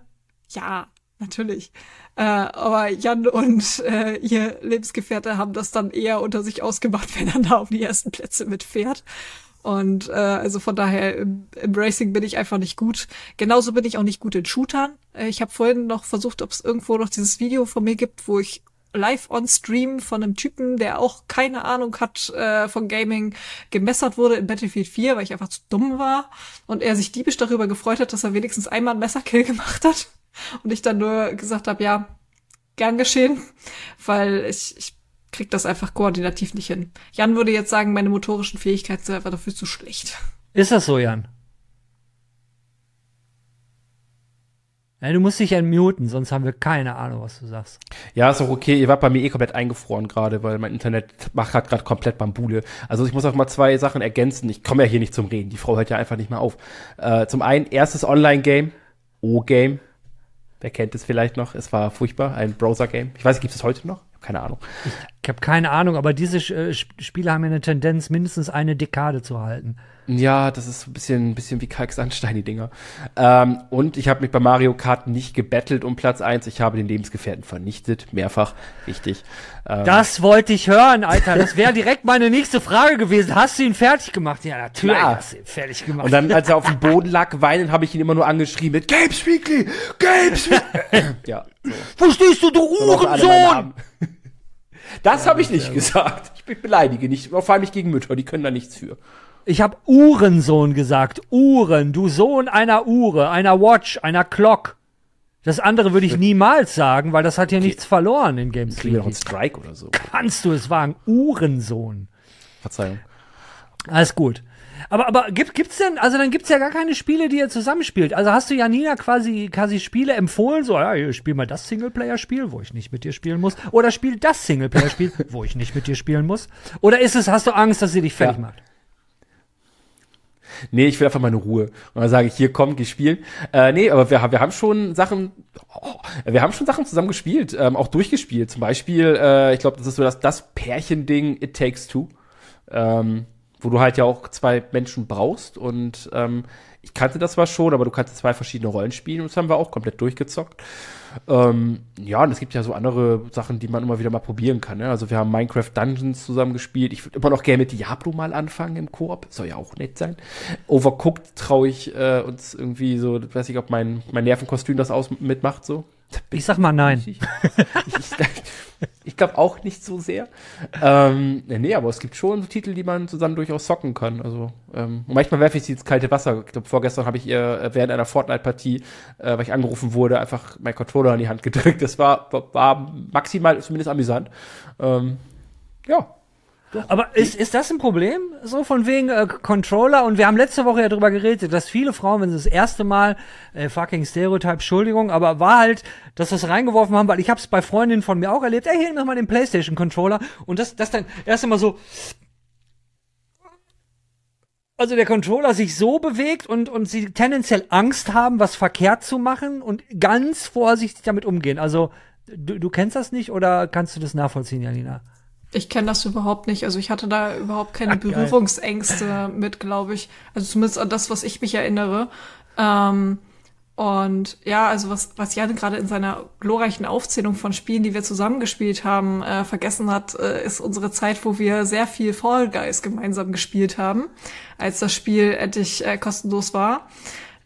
Ja, natürlich. Äh, aber Jan und äh, ihr Lebensgefährte haben das dann eher unter sich ausgemacht, wenn er da auf die ersten Plätze mitfährt. Und äh, also von daher, im, im Racing bin ich einfach nicht gut. Genauso bin ich auch nicht gut in Shootern. Äh, ich habe vorhin noch versucht, ob es irgendwo noch dieses Video von mir gibt, wo ich live on Stream von einem Typen, der auch keine Ahnung hat äh, von Gaming, gemessert wurde in Battlefield 4, weil ich einfach zu dumm war und er sich diebisch darüber gefreut hat, dass er wenigstens einmal einen Messerkill gemacht hat und ich dann nur gesagt habe, ja, gern geschehen, weil ich, ich krieg das einfach koordinativ nicht hin. Jan würde jetzt sagen, meine motorischen Fähigkeiten sind einfach dafür zu schlecht. Ist das so, Jan? Ja, du musst dich entmuten, sonst haben wir keine Ahnung, was du sagst. Ja, ist auch okay. Ihr wart bei mir eh komplett eingefroren gerade, weil mein Internet macht gerade komplett Bambule. Also ich muss auch mal zwei Sachen ergänzen. Ich komme ja hier nicht zum Reden. Die Frau hört ja einfach nicht mehr auf. Äh, zum einen, erstes Online-Game, O-Game. Wer kennt es vielleicht noch? Es war furchtbar, ein Browser-Game. Ich weiß gibt es heute noch? Keine Ahnung. Ich habe keine Ahnung, aber diese äh, Spiele haben ja eine Tendenz, mindestens eine Dekade zu halten. Ja, das ist ein bisschen, ein bisschen wie Kalksteinstein, die Dinger. Ähm, und ich habe mich bei Mario Kart nicht gebettelt um Platz eins. Ich habe den Lebensgefährten vernichtet, mehrfach. Wichtig. Ähm, das wollte ich hören, Alter. Das wäre direkt meine nächste Frage gewesen. Hast du ihn fertig gemacht? Ja, natürlich Klar. hast du ihn fertig gemacht. Und dann, als er auf dem Boden lag, weinend, habe ich ihn immer nur angeschrien mit Games Weekly! Games Weekly! ja. So. Wo stehst du, du Uhrensohn? Das habe ich nicht gesagt. Ich bin beleidige nicht, vor allem nicht gegen Mütter, die können da nichts für. Ich habe Uhrensohn gesagt. Uhren, du Sohn einer Uhr, einer Watch, einer Clock. Das andere würde ich niemals sagen, weil das hat ja okay. nichts verloren in Games wir noch einen Strike oder so. Kannst du es wagen? Uhrensohn. Verzeihung. Alles gut. Aber, aber gibt, gibt's denn, also dann gibt's ja gar keine Spiele, die ihr zusammenspielt. Also hast du Janina quasi, quasi Spiele empfohlen, so, ja, spiel mal das Singleplayer-Spiel, wo ich nicht mit dir spielen muss. Oder spiel das Singleplayer-Spiel, wo ich nicht mit dir spielen muss. Oder ist es, hast du Angst, dass sie dich fertig ja. macht? Nee, ich will einfach meine Ruhe. Und dann sage ich, hier komm, geh spielen. Äh, nee, aber wir, wir haben schon Sachen, oh, wir haben schon Sachen zusammen gespielt, ähm, auch durchgespielt. Zum Beispiel, äh, ich glaube, das ist so das, das Pärchending It Takes Two. Ähm, wo du halt ja auch zwei Menschen brauchst und ähm, ich kannte das zwar schon, aber du kannst zwei verschiedene Rollen spielen und das haben wir auch komplett durchgezockt. Ähm, ja, und es gibt ja so andere Sachen, die man immer wieder mal probieren kann. Ne? Also wir haben Minecraft Dungeons zusammen gespielt. Ich würde immer noch gerne mit Diablo mal anfangen im Koop. Soll ja auch nett sein. Overcooked traue ich äh, uns irgendwie so, weiß ich, ob mein, mein Nervenkostüm das aus mitmacht so. Ich sag mal nein. Ich, ich, ich glaube auch nicht so sehr. Ähm, nee, aber es gibt schon so Titel, die man zusammen durchaus zocken kann. Also ähm, manchmal werfe ich sie ins kalte Wasser. Ich glaube, vorgestern habe ich ihr äh, während einer Fortnite-Partie, äh, weil ich angerufen wurde, einfach mein Controller in die Hand gedrückt. Das war, war maximal zumindest amüsant. Ähm, ja, aber ist, ist das ein Problem? So von wegen äh, Controller? Und wir haben letzte Woche ja drüber geredet, dass viele Frauen, wenn sie das erste Mal, äh, fucking Stereotype, Entschuldigung, aber war halt, dass wir es reingeworfen haben, weil ich hab's bei Freundinnen von mir auch erlebt, ey, hier, mach mal den Playstation-Controller. Und das, das dann erst immer so, also der Controller sich so bewegt und, und sie tendenziell Angst haben, was verkehrt zu machen und ganz vorsichtig damit umgehen. Also, du, du kennst das nicht oder kannst du das nachvollziehen, Janina? Ich kenne das überhaupt nicht. Also ich hatte da überhaupt keine Ach, Berührungsängste mit, glaube ich. Also zumindest an das, was ich mich erinnere. Ähm, und ja, also was, was Jan gerade in seiner glorreichen Aufzählung von Spielen, die wir zusammengespielt haben, äh, vergessen hat, äh, ist unsere Zeit, wo wir sehr viel Fall Guys gemeinsam gespielt haben, als das Spiel endlich äh, kostenlos war.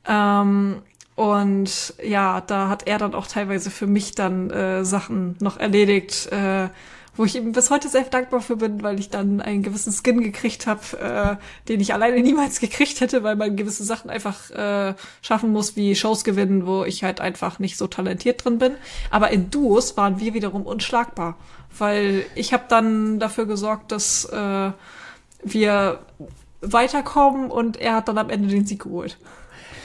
Ähm, und ja, da hat er dann auch teilweise für mich dann äh, Sachen noch erledigt, äh, wo ich ihm bis heute sehr dankbar für bin, weil ich dann einen gewissen Skin gekriegt habe, äh, den ich alleine niemals gekriegt hätte, weil man gewisse Sachen einfach äh, schaffen muss, wie Shows gewinnen, wo ich halt einfach nicht so talentiert drin bin. Aber in Duos waren wir wiederum unschlagbar, weil ich habe dann dafür gesorgt, dass äh, wir weiterkommen und er hat dann am Ende den Sieg geholt.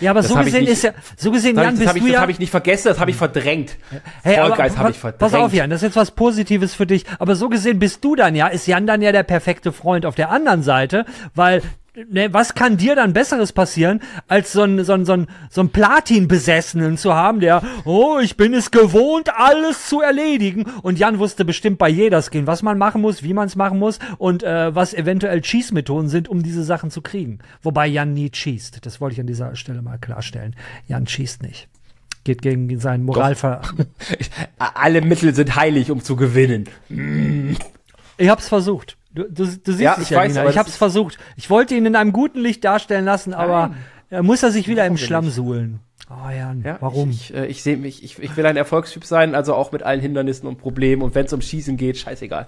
Ja, aber das so gesehen ist ja, so gesehen, Jan, bist das du ja. Das habe ich nicht vergessen, das habe ich verdrängt. Hey, Fall habe ich verdrängt. Pass auf, Jan, das ist jetzt was Positives für dich. Aber so gesehen bist du dann ja, ist Jan dann ja der perfekte Freund auf der anderen Seite, weil ne, was kann dir dann Besseres passieren, als so ein, so so so Platin-Besessenen zu haben, der, oh, ich bin es gewohnt, alles zu erledigen. Und Jan wusste bestimmt bei jeder Skin, was man machen muss, wie man es machen muss und äh, was eventuell Cheese-Methoden sind, um diese Sachen zu kriegen. Wobei Jan nie cheest. Das wollte ich an dieser Stelle mal klarstellen. Jan cheest nicht. Geht gegen seinen Moralver... Alle Mittel sind heilig, um zu gewinnen. Ich hab's versucht. Du, du, du siehst Ja, es ich ja, weiß, Nina. aber Ich hab's ist- versucht. Ich wollte ihn in einem guten Licht darstellen lassen, aber Nein. er muss er sich wieder im Schlamm nicht? suhlen. Oh Jan, Ja, warum? Ich, ich, äh, ich sehe mich, ich, ich will ein Erfolgstyp sein, also auch mit allen Hindernissen und Problemen. Und wenn es um Schießen geht, scheißegal.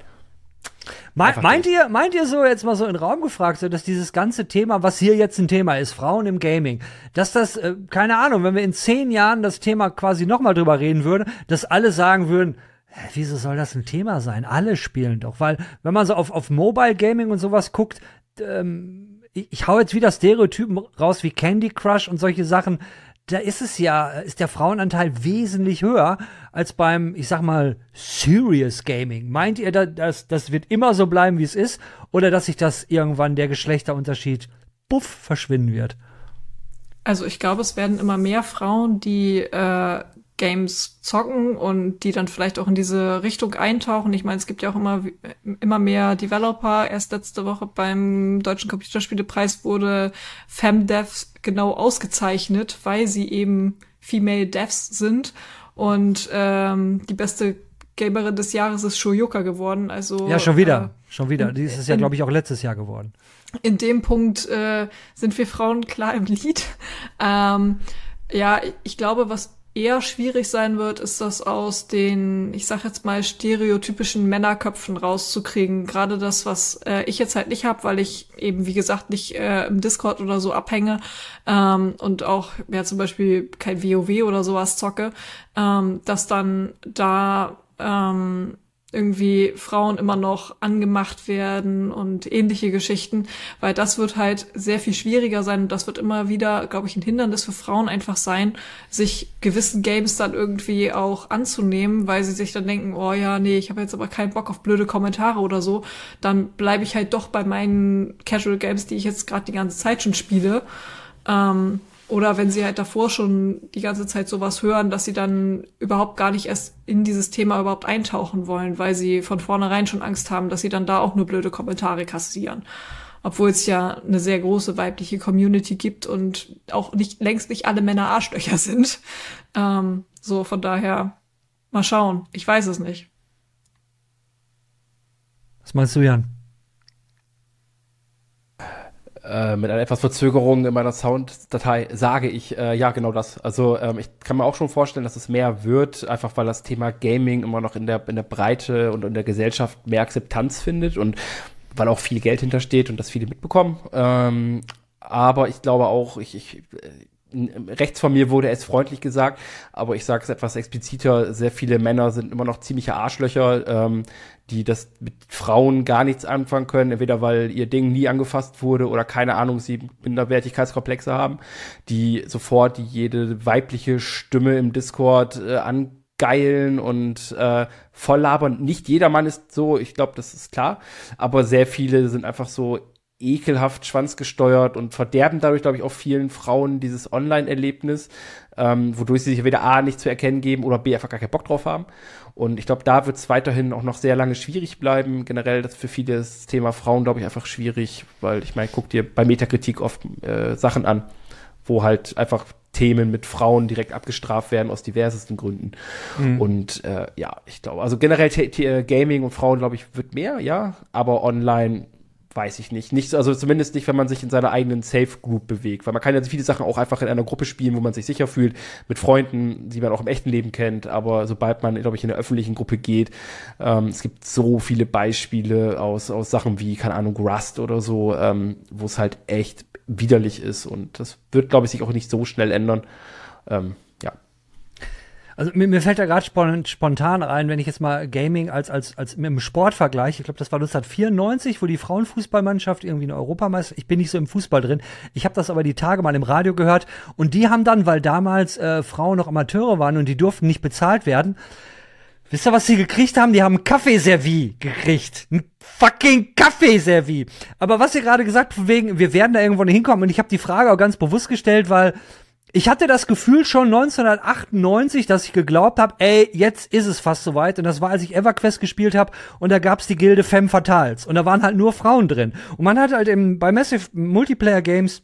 Me einfach meint ihr, meint ihr so jetzt mal so in den Raum gefragt, so dass dieses ganze Thema, was hier jetzt ein Thema ist, Frauen im Gaming, dass das, äh, keine Ahnung, wenn wir in zehn Jahren das Thema quasi nochmal drüber reden würden, dass alle sagen würden, wieso soll das ein Thema sein? Alle spielen doch, weil wenn man so auf, auf Mobile Gaming und sowas guckt, ähm, ich, ich hau jetzt wieder Stereotypen raus wie Candy Crush und solche Sachen. Da ist es ja, ist der Frauenanteil wesentlich höher als beim, ich sag mal, Serious Gaming. Meint ihr, da- dass das wird immer so bleiben, wie es ist, oder dass sich das irgendwann der Geschlechterunterschied buff verschwinden wird? Also ich glaube, es werden immer mehr Frauen, die äh, Games zocken und die dann vielleicht auch in diese Richtung eintauchen. Ich meine, es gibt ja auch immer, immer mehr Developer. Erst letzte Woche beim Deutschen Computerspielepreis wurde FemDevs genau ausgezeichnet, weil sie eben Female Devs sind. Und ähm, die beste Gamerin des Jahres ist Shoyoka geworden. Also Ja, schon wieder. Äh, schon wieder. Die ist es ja, glaube ich, auch letztes Jahr geworden. in dem Punkt äh, sind wir Frauen klar im Lied. Ähm, ja, ich glaube, was eher schwierig sein wird, ist das aus den, ich sag jetzt mal, stereotypischen Männerköpfen rauszukriegen. Gerade das, was äh, ich jetzt halt nicht habe, weil ich eben, wie gesagt, nicht äh, im Discord oder so abhänge ähm, und auch ja zum Beispiel kein WoW oder sowas zocke, ähm, dass dann da ähm, irgendwie Frauen immer noch angemacht werden und ähnliche Geschichten, weil das wird halt sehr viel schwieriger sein und das wird immer wieder, glaube ich, ein Hindernis für Frauen einfach sein, sich gewissen Games dann irgendwie auch anzunehmen, weil sie sich dann denken, oh ja, nee, ich habe jetzt aber keinen Bock auf blöde Kommentare oder so, dann bleibe ich halt doch bei meinen Casual Games, die ich jetzt gerade die ganze Zeit schon spiele. Ähm, oder wenn sie halt davor schon die ganze Zeit sowas hören, dass sie dann überhaupt gar nicht erst in dieses Thema überhaupt eintauchen wollen, weil sie von vornherein schon Angst haben, dass sie dann da auch nur blöde Kommentare kassieren. Obwohl es ja eine sehr große weibliche Community gibt und auch nicht längst nicht alle Männer Arschlöcher sind. Ähm, so, von daher, mal schauen. Ich weiß es nicht. Was meinst du, Jan? Äh, mit einer etwas Verzögerung in meiner Sounddatei sage ich äh, ja genau das. Also ähm, ich kann mir auch schon vorstellen, dass es mehr wird, einfach weil das Thema Gaming immer noch in der in der Breite und in der Gesellschaft mehr Akzeptanz findet und weil auch viel Geld hintersteht und das viele mitbekommen. Ähm, aber ich glaube auch, ich, ich äh, rechts von mir wurde es freundlich gesagt, aber ich sage es etwas expliziter, sehr viele Männer sind immer noch ziemliche Arschlöcher, ähm, die das mit Frauen gar nichts anfangen können, entweder weil ihr Ding nie angefasst wurde oder keine Ahnung, sie Minderwertigkeitskomplexe haben, die sofort jede weibliche Stimme im Discord äh, angeilen und äh, voll labern. Nicht jedermann ist so, ich glaube, das ist klar, aber sehr viele sind einfach so ekelhaft schwanzgesteuert und verderben dadurch, glaube ich, auch vielen Frauen dieses Online-Erlebnis, ähm, wodurch sie sich weder A nicht zu erkennen geben oder B einfach gar keinen Bock drauf haben. Und ich glaube, da wird es weiterhin auch noch sehr lange schwierig bleiben. Generell das für viele das Thema Frauen, glaube ich, einfach schwierig, weil ich meine, guck dir bei Metakritik oft äh, Sachen an, wo halt einfach Themen mit Frauen direkt abgestraft werden aus diversesten Gründen. Und äh, ja, ich glaube, also generell T Gaming und Frauen, glaube ich, wird mehr, ja, aber online weiß ich nicht. nicht. Also zumindest nicht, wenn man sich in seiner eigenen Safe Group bewegt. Weil man kann ja viele Sachen auch einfach in einer Gruppe spielen, wo man sich sicher fühlt, mit Freunden, die man auch im echten Leben kennt. Aber sobald man, glaube ich, in einer öffentlichen Gruppe geht, ähm, es gibt so viele Beispiele aus, aus Sachen wie, keine Ahnung, Rust oder so, ähm, wo es halt echt widerlich ist. Und das wird, glaube ich, sich auch nicht so schnell ändern. Ähm. Also mir, mir fällt da gerade spon spontan ein, wenn ich jetzt mal Gaming als als als mit dem Sport vergleiche. Ich glaube, das war 1994, wo die Frauenfußballmannschaft irgendwie eine Europameister. Ich bin nicht so im Fußball drin. Ich habe das aber die Tage mal im Radio gehört und die haben dann, weil damals äh, Frauen noch Amateure waren und die durften nicht bezahlt werden. Wisst ihr, was sie gekriegt haben? Die haben Kaffeeservie gekriegt. Ein fucking Kaffeeservie. Aber was ihr gerade gesagt, von wegen, wir werden da irgendwo hinkommen und ich habe die Frage auch ganz bewusst gestellt, weil ich hatte das Gefühl schon 1998, dass ich geglaubt habe, ey, jetzt ist es fast soweit. Und das war, als ich EverQuest gespielt habe und da gab's die Gilde Femme Fatales. Und da waren halt nur Frauen drin. Und man hat halt im, bei Massive Multiplayer Games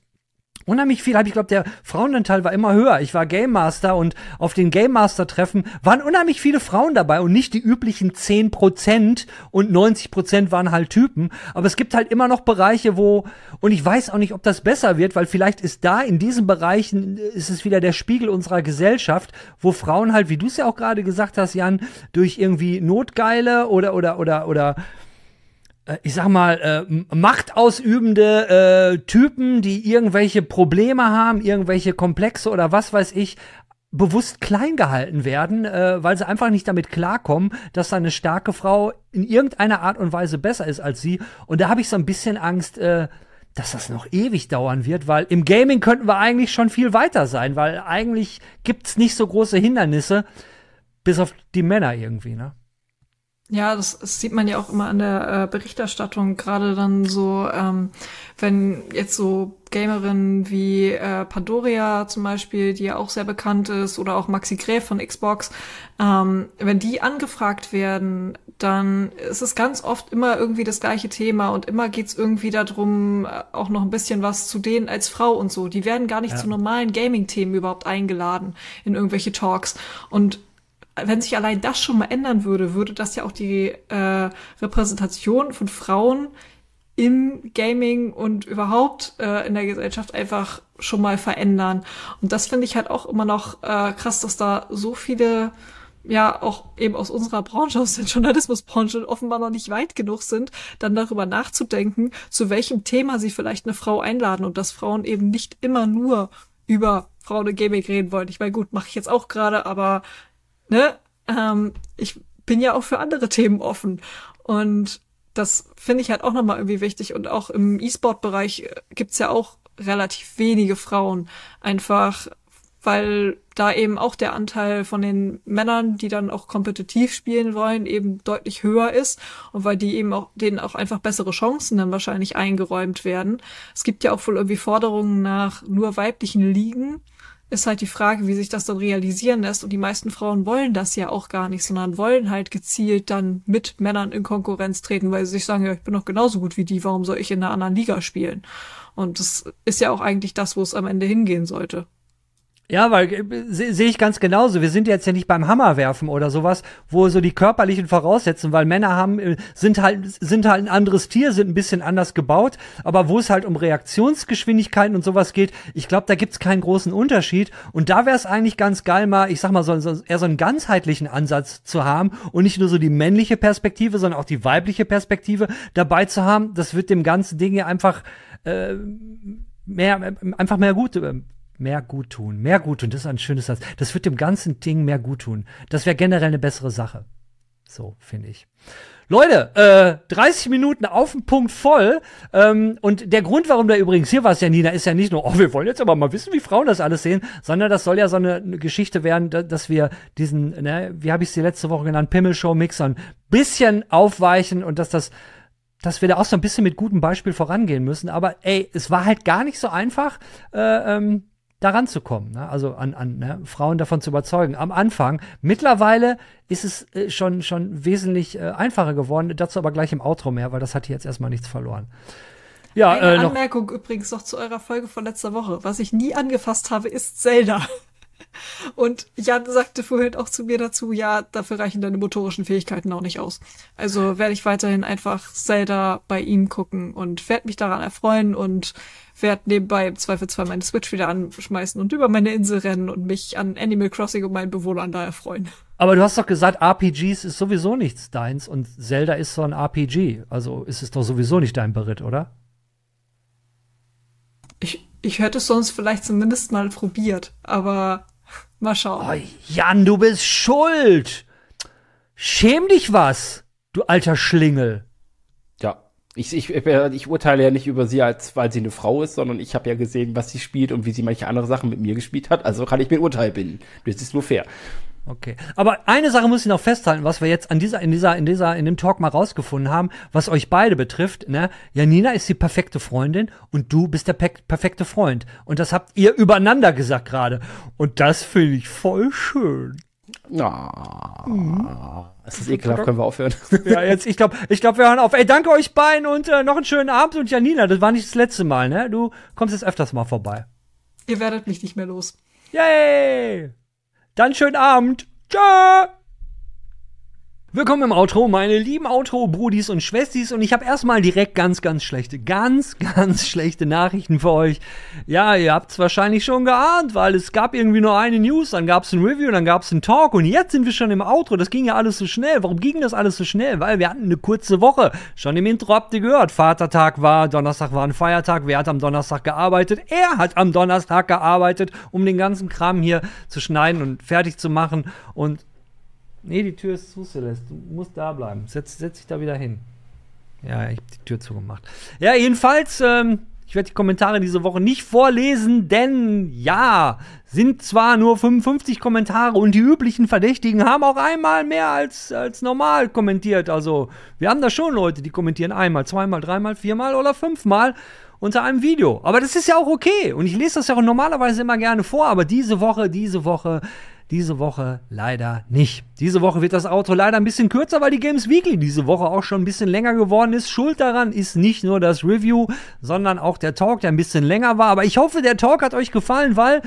unheimlich viel habe ich glaube der Frauenanteil war immer höher. Ich war Game Master und auf den Game Master Treffen waren unheimlich viele Frauen dabei und nicht die üblichen 10% und 90% waren halt Typen. Aber es gibt halt immer noch Bereiche wo und ich weiß auch nicht ob das besser wird weil vielleicht ist da in diesen Bereichen äh, ist es wieder der Spiegel unserer Gesellschaft wo Frauen halt wie du es ja auch gerade gesagt hast Jan durch irgendwie Notgeile oder oder oder oder ich sag mal, äh, machtausübende äh, Typen, die irgendwelche Probleme haben, irgendwelche Komplexe oder was weiß ich, bewusst klein gehalten werden, äh, weil sie einfach nicht damit klarkommen, dass da eine starke Frau in irgendeiner Art und Weise besser ist als sie. Und da habe ich so ein bisschen Angst, äh, dass das noch ewig dauern wird, weil im Gaming könnten wir eigentlich schon viel weiter sein, weil eigentlich gibt's nicht so große Hindernisse, bis auf die Männer irgendwie, ne? Ja, das, das sieht man ja auch immer an der äh, Berichterstattung, gerade dann so, ähm, wenn jetzt so Gamerinnen wie äh, Pandoria zum Beispiel, die ja auch sehr bekannt ist, oder auch Maxi Gräf von Xbox, ähm, wenn die angefragt werden, dann ist es ganz oft immer irgendwie das gleiche Thema und immer geht's irgendwie darum, äh, auch noch ein bisschen was zu denen als Frau und so. Die werden gar nicht Ja. zu normalen Gaming-Themen überhaupt eingeladen in irgendwelche Talks. Und wenn sich allein das schon mal ändern würde, würde das ja auch die äh, Repräsentation von Frauen im Gaming und überhaupt äh, in der Gesellschaft einfach schon mal verändern. Und das finde ich halt auch immer noch äh, krass, dass da so viele ja auch eben aus unserer Branche, aus der Journalismusbranche offenbar noch nicht weit genug sind, dann darüber nachzudenken, zu welchem Thema sie vielleicht eine Frau einladen und dass Frauen eben nicht immer nur über Frauen und Gaming reden wollen. Ich meine, gut, mache ich jetzt auch gerade, aber ne, ähm, ich bin ja auch für andere Themen offen. Und das finde ich halt auch nochmal irgendwie wichtig. Und auch im E-Sport-Bereich äh, gibt's ja auch relativ wenige Frauen. Einfach, weil da eben auch der Anteil von den Männern, die dann auch kompetitiv spielen wollen, eben deutlich höher ist und weil die eben auch denen auch einfach bessere Chancen dann wahrscheinlich eingeräumt werden. Es gibt ja auch wohl irgendwie Forderungen nach nur weiblichen Ligen. Ist halt die Frage, wie sich das dann realisieren lässt. Und die meisten Frauen wollen das ja auch gar nicht, sondern wollen halt gezielt dann mit Männern in Konkurrenz treten, weil sie sich sagen, ja, ich bin doch genauso gut wie die, warum soll ich in einer anderen Liga spielen? Und das ist ja auch eigentlich das, wo es am Ende hingehen sollte. Ja, weil äh, sehe seh ich ganz genauso. Wir sind jetzt ja nicht beim Hammerwerfen oder sowas, wo so die körperlichen Voraussetzungen, weil Männer haben äh, sind halt sind halt ein anderes Tier, sind ein bisschen anders gebaut, aber wo es halt um Reaktionsgeschwindigkeiten und sowas geht, ich glaube, da gibt's keinen großen Unterschied und da wäre es eigentlich ganz geil mal, ich sag mal so, so eher so einen ganzheitlichen Ansatz zu haben und nicht nur so die männliche Perspektive, sondern auch die weibliche Perspektive dabei zu haben. Das wird dem ganzen Ding ja einfach äh, mehr einfach mehr gut äh, mehr gut tun, mehr gut tun, das ist ein schönes Satz. Das wird dem ganzen Ding mehr gut tun. Das wäre generell eine bessere Sache. So, finde ich. Leute, äh, 30 Minuten auf den Punkt voll. Ähm, und der Grund, warum du übrigens hier warst, Janina, ist ja nicht nur, oh, wir wollen jetzt aber mal wissen, wie Frauen das alles sehen, sondern das soll ja so eine, Geschichte werden, da, dass wir diesen, ne, wie habe ich sie letzte Woche genannt, Pimmelshow-Mix ein bisschen aufweichen und dass das dass wir da auch so ein bisschen mit gutem Beispiel vorangehen müssen. Aber ey, es war halt gar nicht so einfach, äh, ähm, daran zu kommen, ne? also an, an ne? Frauen davon zu überzeugen. Am Anfang. Mittlerweile ist es äh, schon, schon wesentlich äh, einfacher geworden. Dazu aber gleich im Outro mehr, weil das hat hier jetzt erstmal nichts verloren. Ja, Eine äh, noch, Anmerkung übrigens noch zu eurer Folge von letzter Woche. Was ich nie angefasst habe, ist Zelda. Und Jan sagte vorhin auch zu mir dazu, ja, dafür reichen deine motorischen Fähigkeiten auch nicht aus. Also werde ich weiterhin einfach Zelda bei ihm gucken und werde mich daran erfreuen und werde nebenbei im Zweifelsfall meine Switch wieder anschmeißen und über meine Insel rennen und mich an Animal Crossing und meinen Bewohnern da erfreuen. aber du hast doch gesagt, RPGs ist sowieso nichts deins und Zelda ist so ein RPG. Also ist es doch sowieso nicht dein Beritt, oder? Ich, ich hätte es sonst vielleicht zumindest mal probiert, aber mal schauen. Oh, Jan, du bist schuld. Schäm dich was, du alter Schlingel. Ja. Ich, ich, ich urteile ja nicht über sie, als weil sie eine Frau ist, sondern ich habe ja gesehen, was sie spielt und wie sie manche andere Sachen mit mir gespielt hat. Also kann ich mir ein Urteil bilden. Das ist nur fair. Okay. Aber eine Sache muss ich noch festhalten, was wir jetzt an dieser, in dieser, in dieser, in dem Talk mal rausgefunden haben, was euch beide betrifft, ne? Janina ist die perfekte Freundin und du bist der pe perfekte Freund. Und das habt ihr übereinander gesagt gerade. Und das finde ich voll schön. Ah, das ist ekelhaft, können wir aufhören. Ja, jetzt, ich glaube, ich glaube, wir hören auf. Ey, danke euch beiden und äh, noch einen schönen Abend. Und Janina, das war nicht das letzte Mal, ne? Du kommst jetzt öfters mal vorbei. Ihr werdet mich nicht mehr los. Yay! Dann schönen Abend. Tschö! Willkommen im Outro, meine lieben Outro-Brudis und Schwestis. Und ich habe erstmal direkt ganz, ganz schlechte, ganz, ganz schlechte Nachrichten für euch. Ja, ihr habt es wahrscheinlich schon geahnt, weil es gab irgendwie nur eine News, dann gab es ein Review, dann gab es einen Talk und jetzt sind wir schon im Outro. Das ging ja alles so schnell. Warum ging das alles so schnell? Weil wir hatten eine kurze Woche. Schon im Intro habt ihr gehört. Vatertag war, Donnerstag war ein Feiertag. Wer hat am Donnerstag gearbeitet? Er hat am Donnerstag gearbeitet, um den ganzen Kram hier zu schneiden und fertig zu machen. Und Nee, die Tür ist zu, Celeste. Du musst da bleiben. Setz, setz dich da wieder hin. Ja, ich habe die Tür zugemacht. Ja, jedenfalls, ähm, ich werde die Kommentare diese Woche nicht vorlesen, denn ja, sind zwar nur 55 Kommentare und die üblichen Verdächtigen haben auch einmal mehr als, als normal kommentiert. Also, wir haben da schon Leute, die kommentieren einmal, zweimal, dreimal, viermal oder fünfmal unter einem Video. Aber das ist ja auch okay. Und ich lese das ja auch normalerweise immer gerne vor. Aber diese Woche, diese Woche diese Woche leider nicht. Diese Woche wird das Auto leider ein bisschen kürzer, weil die Games Weekly diese Woche auch schon ein bisschen länger geworden ist. Schuld daran ist nicht nur das Review, sondern auch der Talk, der ein bisschen länger war. Aber ich hoffe, der Talk hat euch gefallen, weil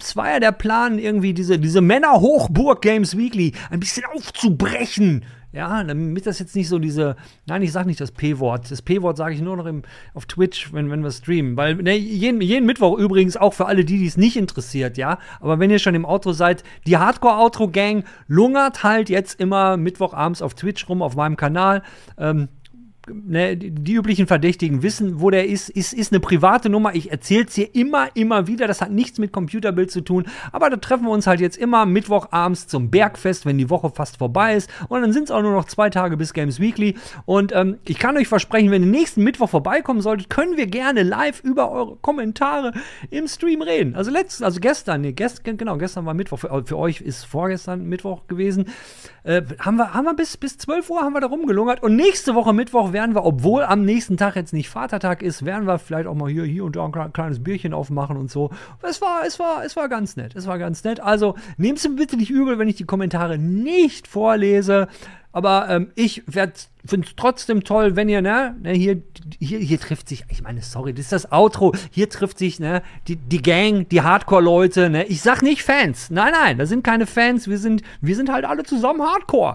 es war ja der Plan, irgendwie diese, diese Männer-Hochburg Games Weekly ein bisschen aufzubrechen. Ja, damit das jetzt nicht so diese, nein, ich sag nicht das P-Wort. Das P-Wort sage ich nur noch im, auf Twitch, wenn, wenn wir streamen. Weil ne, jeden, jeden Mittwoch übrigens auch für alle, die die es nicht interessiert, ja. Aber wenn ihr schon im Outro seid, die Hardcore-Outro-Gang lungert halt jetzt immer Mittwochabends auf Twitch rum, auf meinem Kanal. Ähm, ne, die üblichen Verdächtigen wissen, wo der ist. Ist, ist eine private Nummer. Ich erzähle es hier immer, immer wieder. Das hat nichts mit Computerbild zu tun. Aber da treffen wir uns halt jetzt immer Mittwochabends zum Bergfest, wenn die Woche fast vorbei ist. Und dann sind es auch nur noch zwei Tage bis Games Weekly. Und ähm, ich kann euch versprechen, wenn ihr nächsten Mittwoch vorbeikommen solltet, können wir gerne live über eure Kommentare im Stream reden. Also letzten, also gestern, nee, gest, genau, gestern war Mittwoch. Für, für euch ist vorgestern Mittwoch gewesen. Äh, haben wir, haben wir bis, bis 12 Uhr haben wir da rumgelungert. Und nächste Woche Mittwoch werden wir, obwohl am nächsten Tag jetzt nicht Vatertag ist, werden wir vielleicht auch mal hier, hier und da ein kleines Bierchen aufmachen und so. Es war, es war, es war ganz nett. Es war ganz nett. Also nehmt es mir bitte nicht übel, wenn ich die Kommentare nicht vorlese. Aber ähm, ich finde es trotzdem toll, wenn ihr, ne, ne, hier, hier, hier trifft sich, ich meine, sorry, das ist das Outro, hier trifft sich, ne, die, die Gang, die Hardcore-Leute, ne. Ich sag nicht Fans. Nein, nein, da sind keine Fans, wir sind, wir sind halt alle zusammen Hardcore.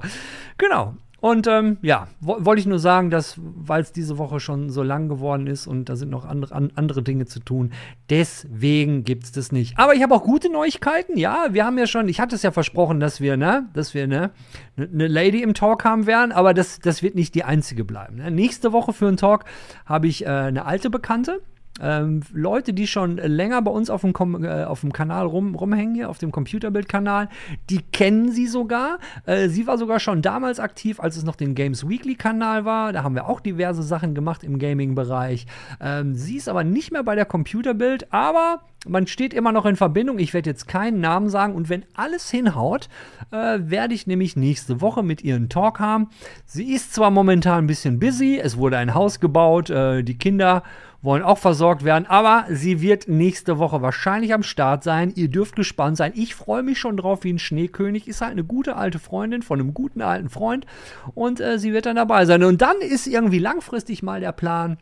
Genau. Und ähm, ja, wo, wollte ich nur sagen, dass, weil es diese Woche schon so lang geworden ist und da sind noch andere, an, andere Dinge zu tun, deswegen gibt es das nicht. Aber ich habe auch gute Neuigkeiten. Ja, wir haben ja schon, ich hatte es ja versprochen, dass wir, ne, dass wir, ne, eine Lady im Talk haben werden, aber das, das wird nicht die einzige bleiben. Ne? Nächste Woche für einen Talk habe ich äh, eine alte Bekannte ähm, Leute, die schon länger bei uns auf dem, Kom äh, auf dem Kanal rum, rumhängen, hier auf dem Computerbild-Kanal, die kennen sie sogar. Äh, sie war sogar schon damals aktiv, als es noch den Games Weekly-Kanal war. Da haben wir auch diverse Sachen gemacht im Gaming-Bereich. Ähm, sie ist aber nicht mehr bei der Computerbild, aber man steht immer noch in Verbindung. Ich werde jetzt keinen Namen sagen und wenn alles hinhaut, äh, werde ich nämlich nächste Woche mit ihr einen Talk haben. Sie ist zwar momentan ein bisschen busy, es wurde ein Haus gebaut, äh, die Kinder wollen auch versorgt werden, aber sie wird nächste Woche wahrscheinlich am Start sein. Ihr dürft gespannt sein. Ich freue mich schon drauf wie ein Schneekönig. Ist halt eine gute alte Freundin von einem guten alten Freund und äh, sie wird dann dabei sein. Und dann ist irgendwie langfristig mal der Plan,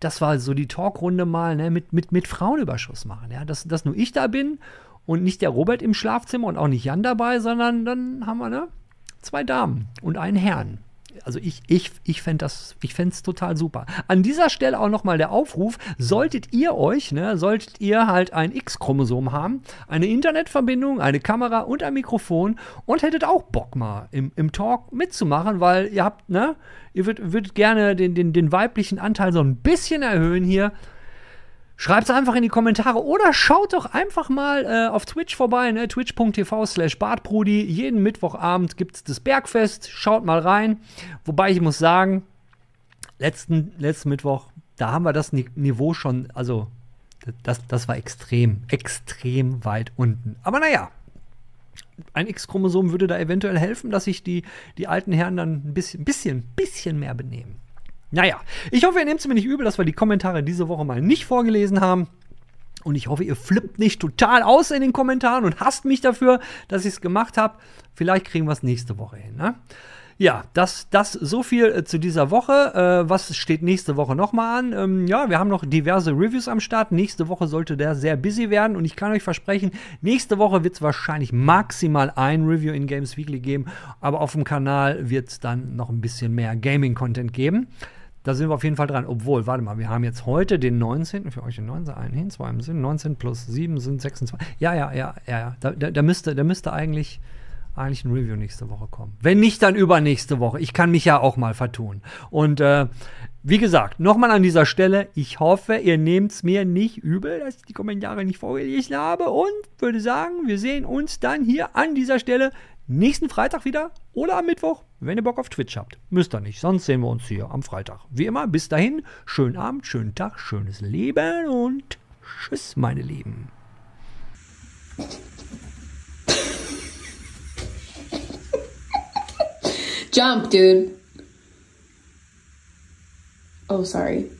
das war so die Talkrunde mal, ne, mit, mit, mit Frauenüberschuss machen. Ja, dass, dass nur ich da bin und nicht der Robert im Schlafzimmer und auch nicht Jan dabei, sondern dann haben wir ne, zwei Damen und einen Herrn also ich, ich, ich fände das, ich fände es total super. An dieser Stelle auch nochmal der Aufruf, solltet ihr euch, ne, solltet ihr halt ein X-Chromosom haben, eine Internetverbindung, eine Kamera und ein Mikrofon und hättet auch Bock mal im, im Talk mitzumachen, weil ihr habt, ne, ihr würdet, würdet gerne den, den, den weiblichen Anteil so ein bisschen erhöhen hier. Schreibt es einfach in die Kommentare oder schaut doch einfach mal äh, auf Twitch vorbei, ne? twitch.tv slash bartbrudi. Jeden Mittwochabend gibt es das Bergfest. Schaut mal rein. Wobei ich muss sagen, letzten, letzten Mittwoch, da haben wir das Niveau schon, also das, das war extrem, extrem weit unten. Aber naja, ein X-Chromosom würde da eventuell helfen, dass sich die, die alten Herren dann ein bisschen, bisschen, bisschen mehr benehmen. Naja, ich hoffe, ihr nehmt es mir nicht übel, dass wir die Kommentare diese Woche mal nicht vorgelesen haben. Und ich hoffe, ihr flippt nicht total aus in den Kommentaren und hasst mich dafür, dass ich es gemacht habe. Vielleicht kriegen wir es nächste Woche hin. Ne? Ja, das, das so viel äh, zu dieser Woche. Äh, was steht nächste Woche nochmal an? Ähm, ja, wir haben noch diverse Reviews am Start. Nächste Woche sollte der sehr busy werden und ich kann euch versprechen, nächste Woche wird es wahrscheinlich maximal ein Review in Games Weekly geben, aber auf dem Kanal wird es dann noch ein bisschen mehr Gaming-Content geben. Da sind wir auf jeden Fall dran. Obwohl, warte mal, wir haben jetzt heute den 19. Für euch den 19. Ein hin, zwei im Sinn. 19 plus 7 sind 26. Ja, ja, ja, ja, ja. Da, da, da müsste, da müsste eigentlich eigentlich ein Review nächste Woche kommen. Wenn nicht, dann übernächste Woche. Ich kann mich ja auch mal vertun. Und äh, wie gesagt, nochmal an dieser Stelle, ich hoffe, ihr nehmt es mir nicht übel, dass ich die Kommentare nicht vorgelesen habe und würde sagen, wir sehen uns dann hier an dieser Stelle nächsten Freitag wieder oder am Mittwoch, wenn ihr Bock auf Twitch habt. Müsst ihr nicht, sonst sehen wir uns hier am Freitag. Wie immer, bis dahin, schönen Abend, schönen Tag, schönes Leben und tschüss, meine Lieben. Jump, dude. Oh, sorry.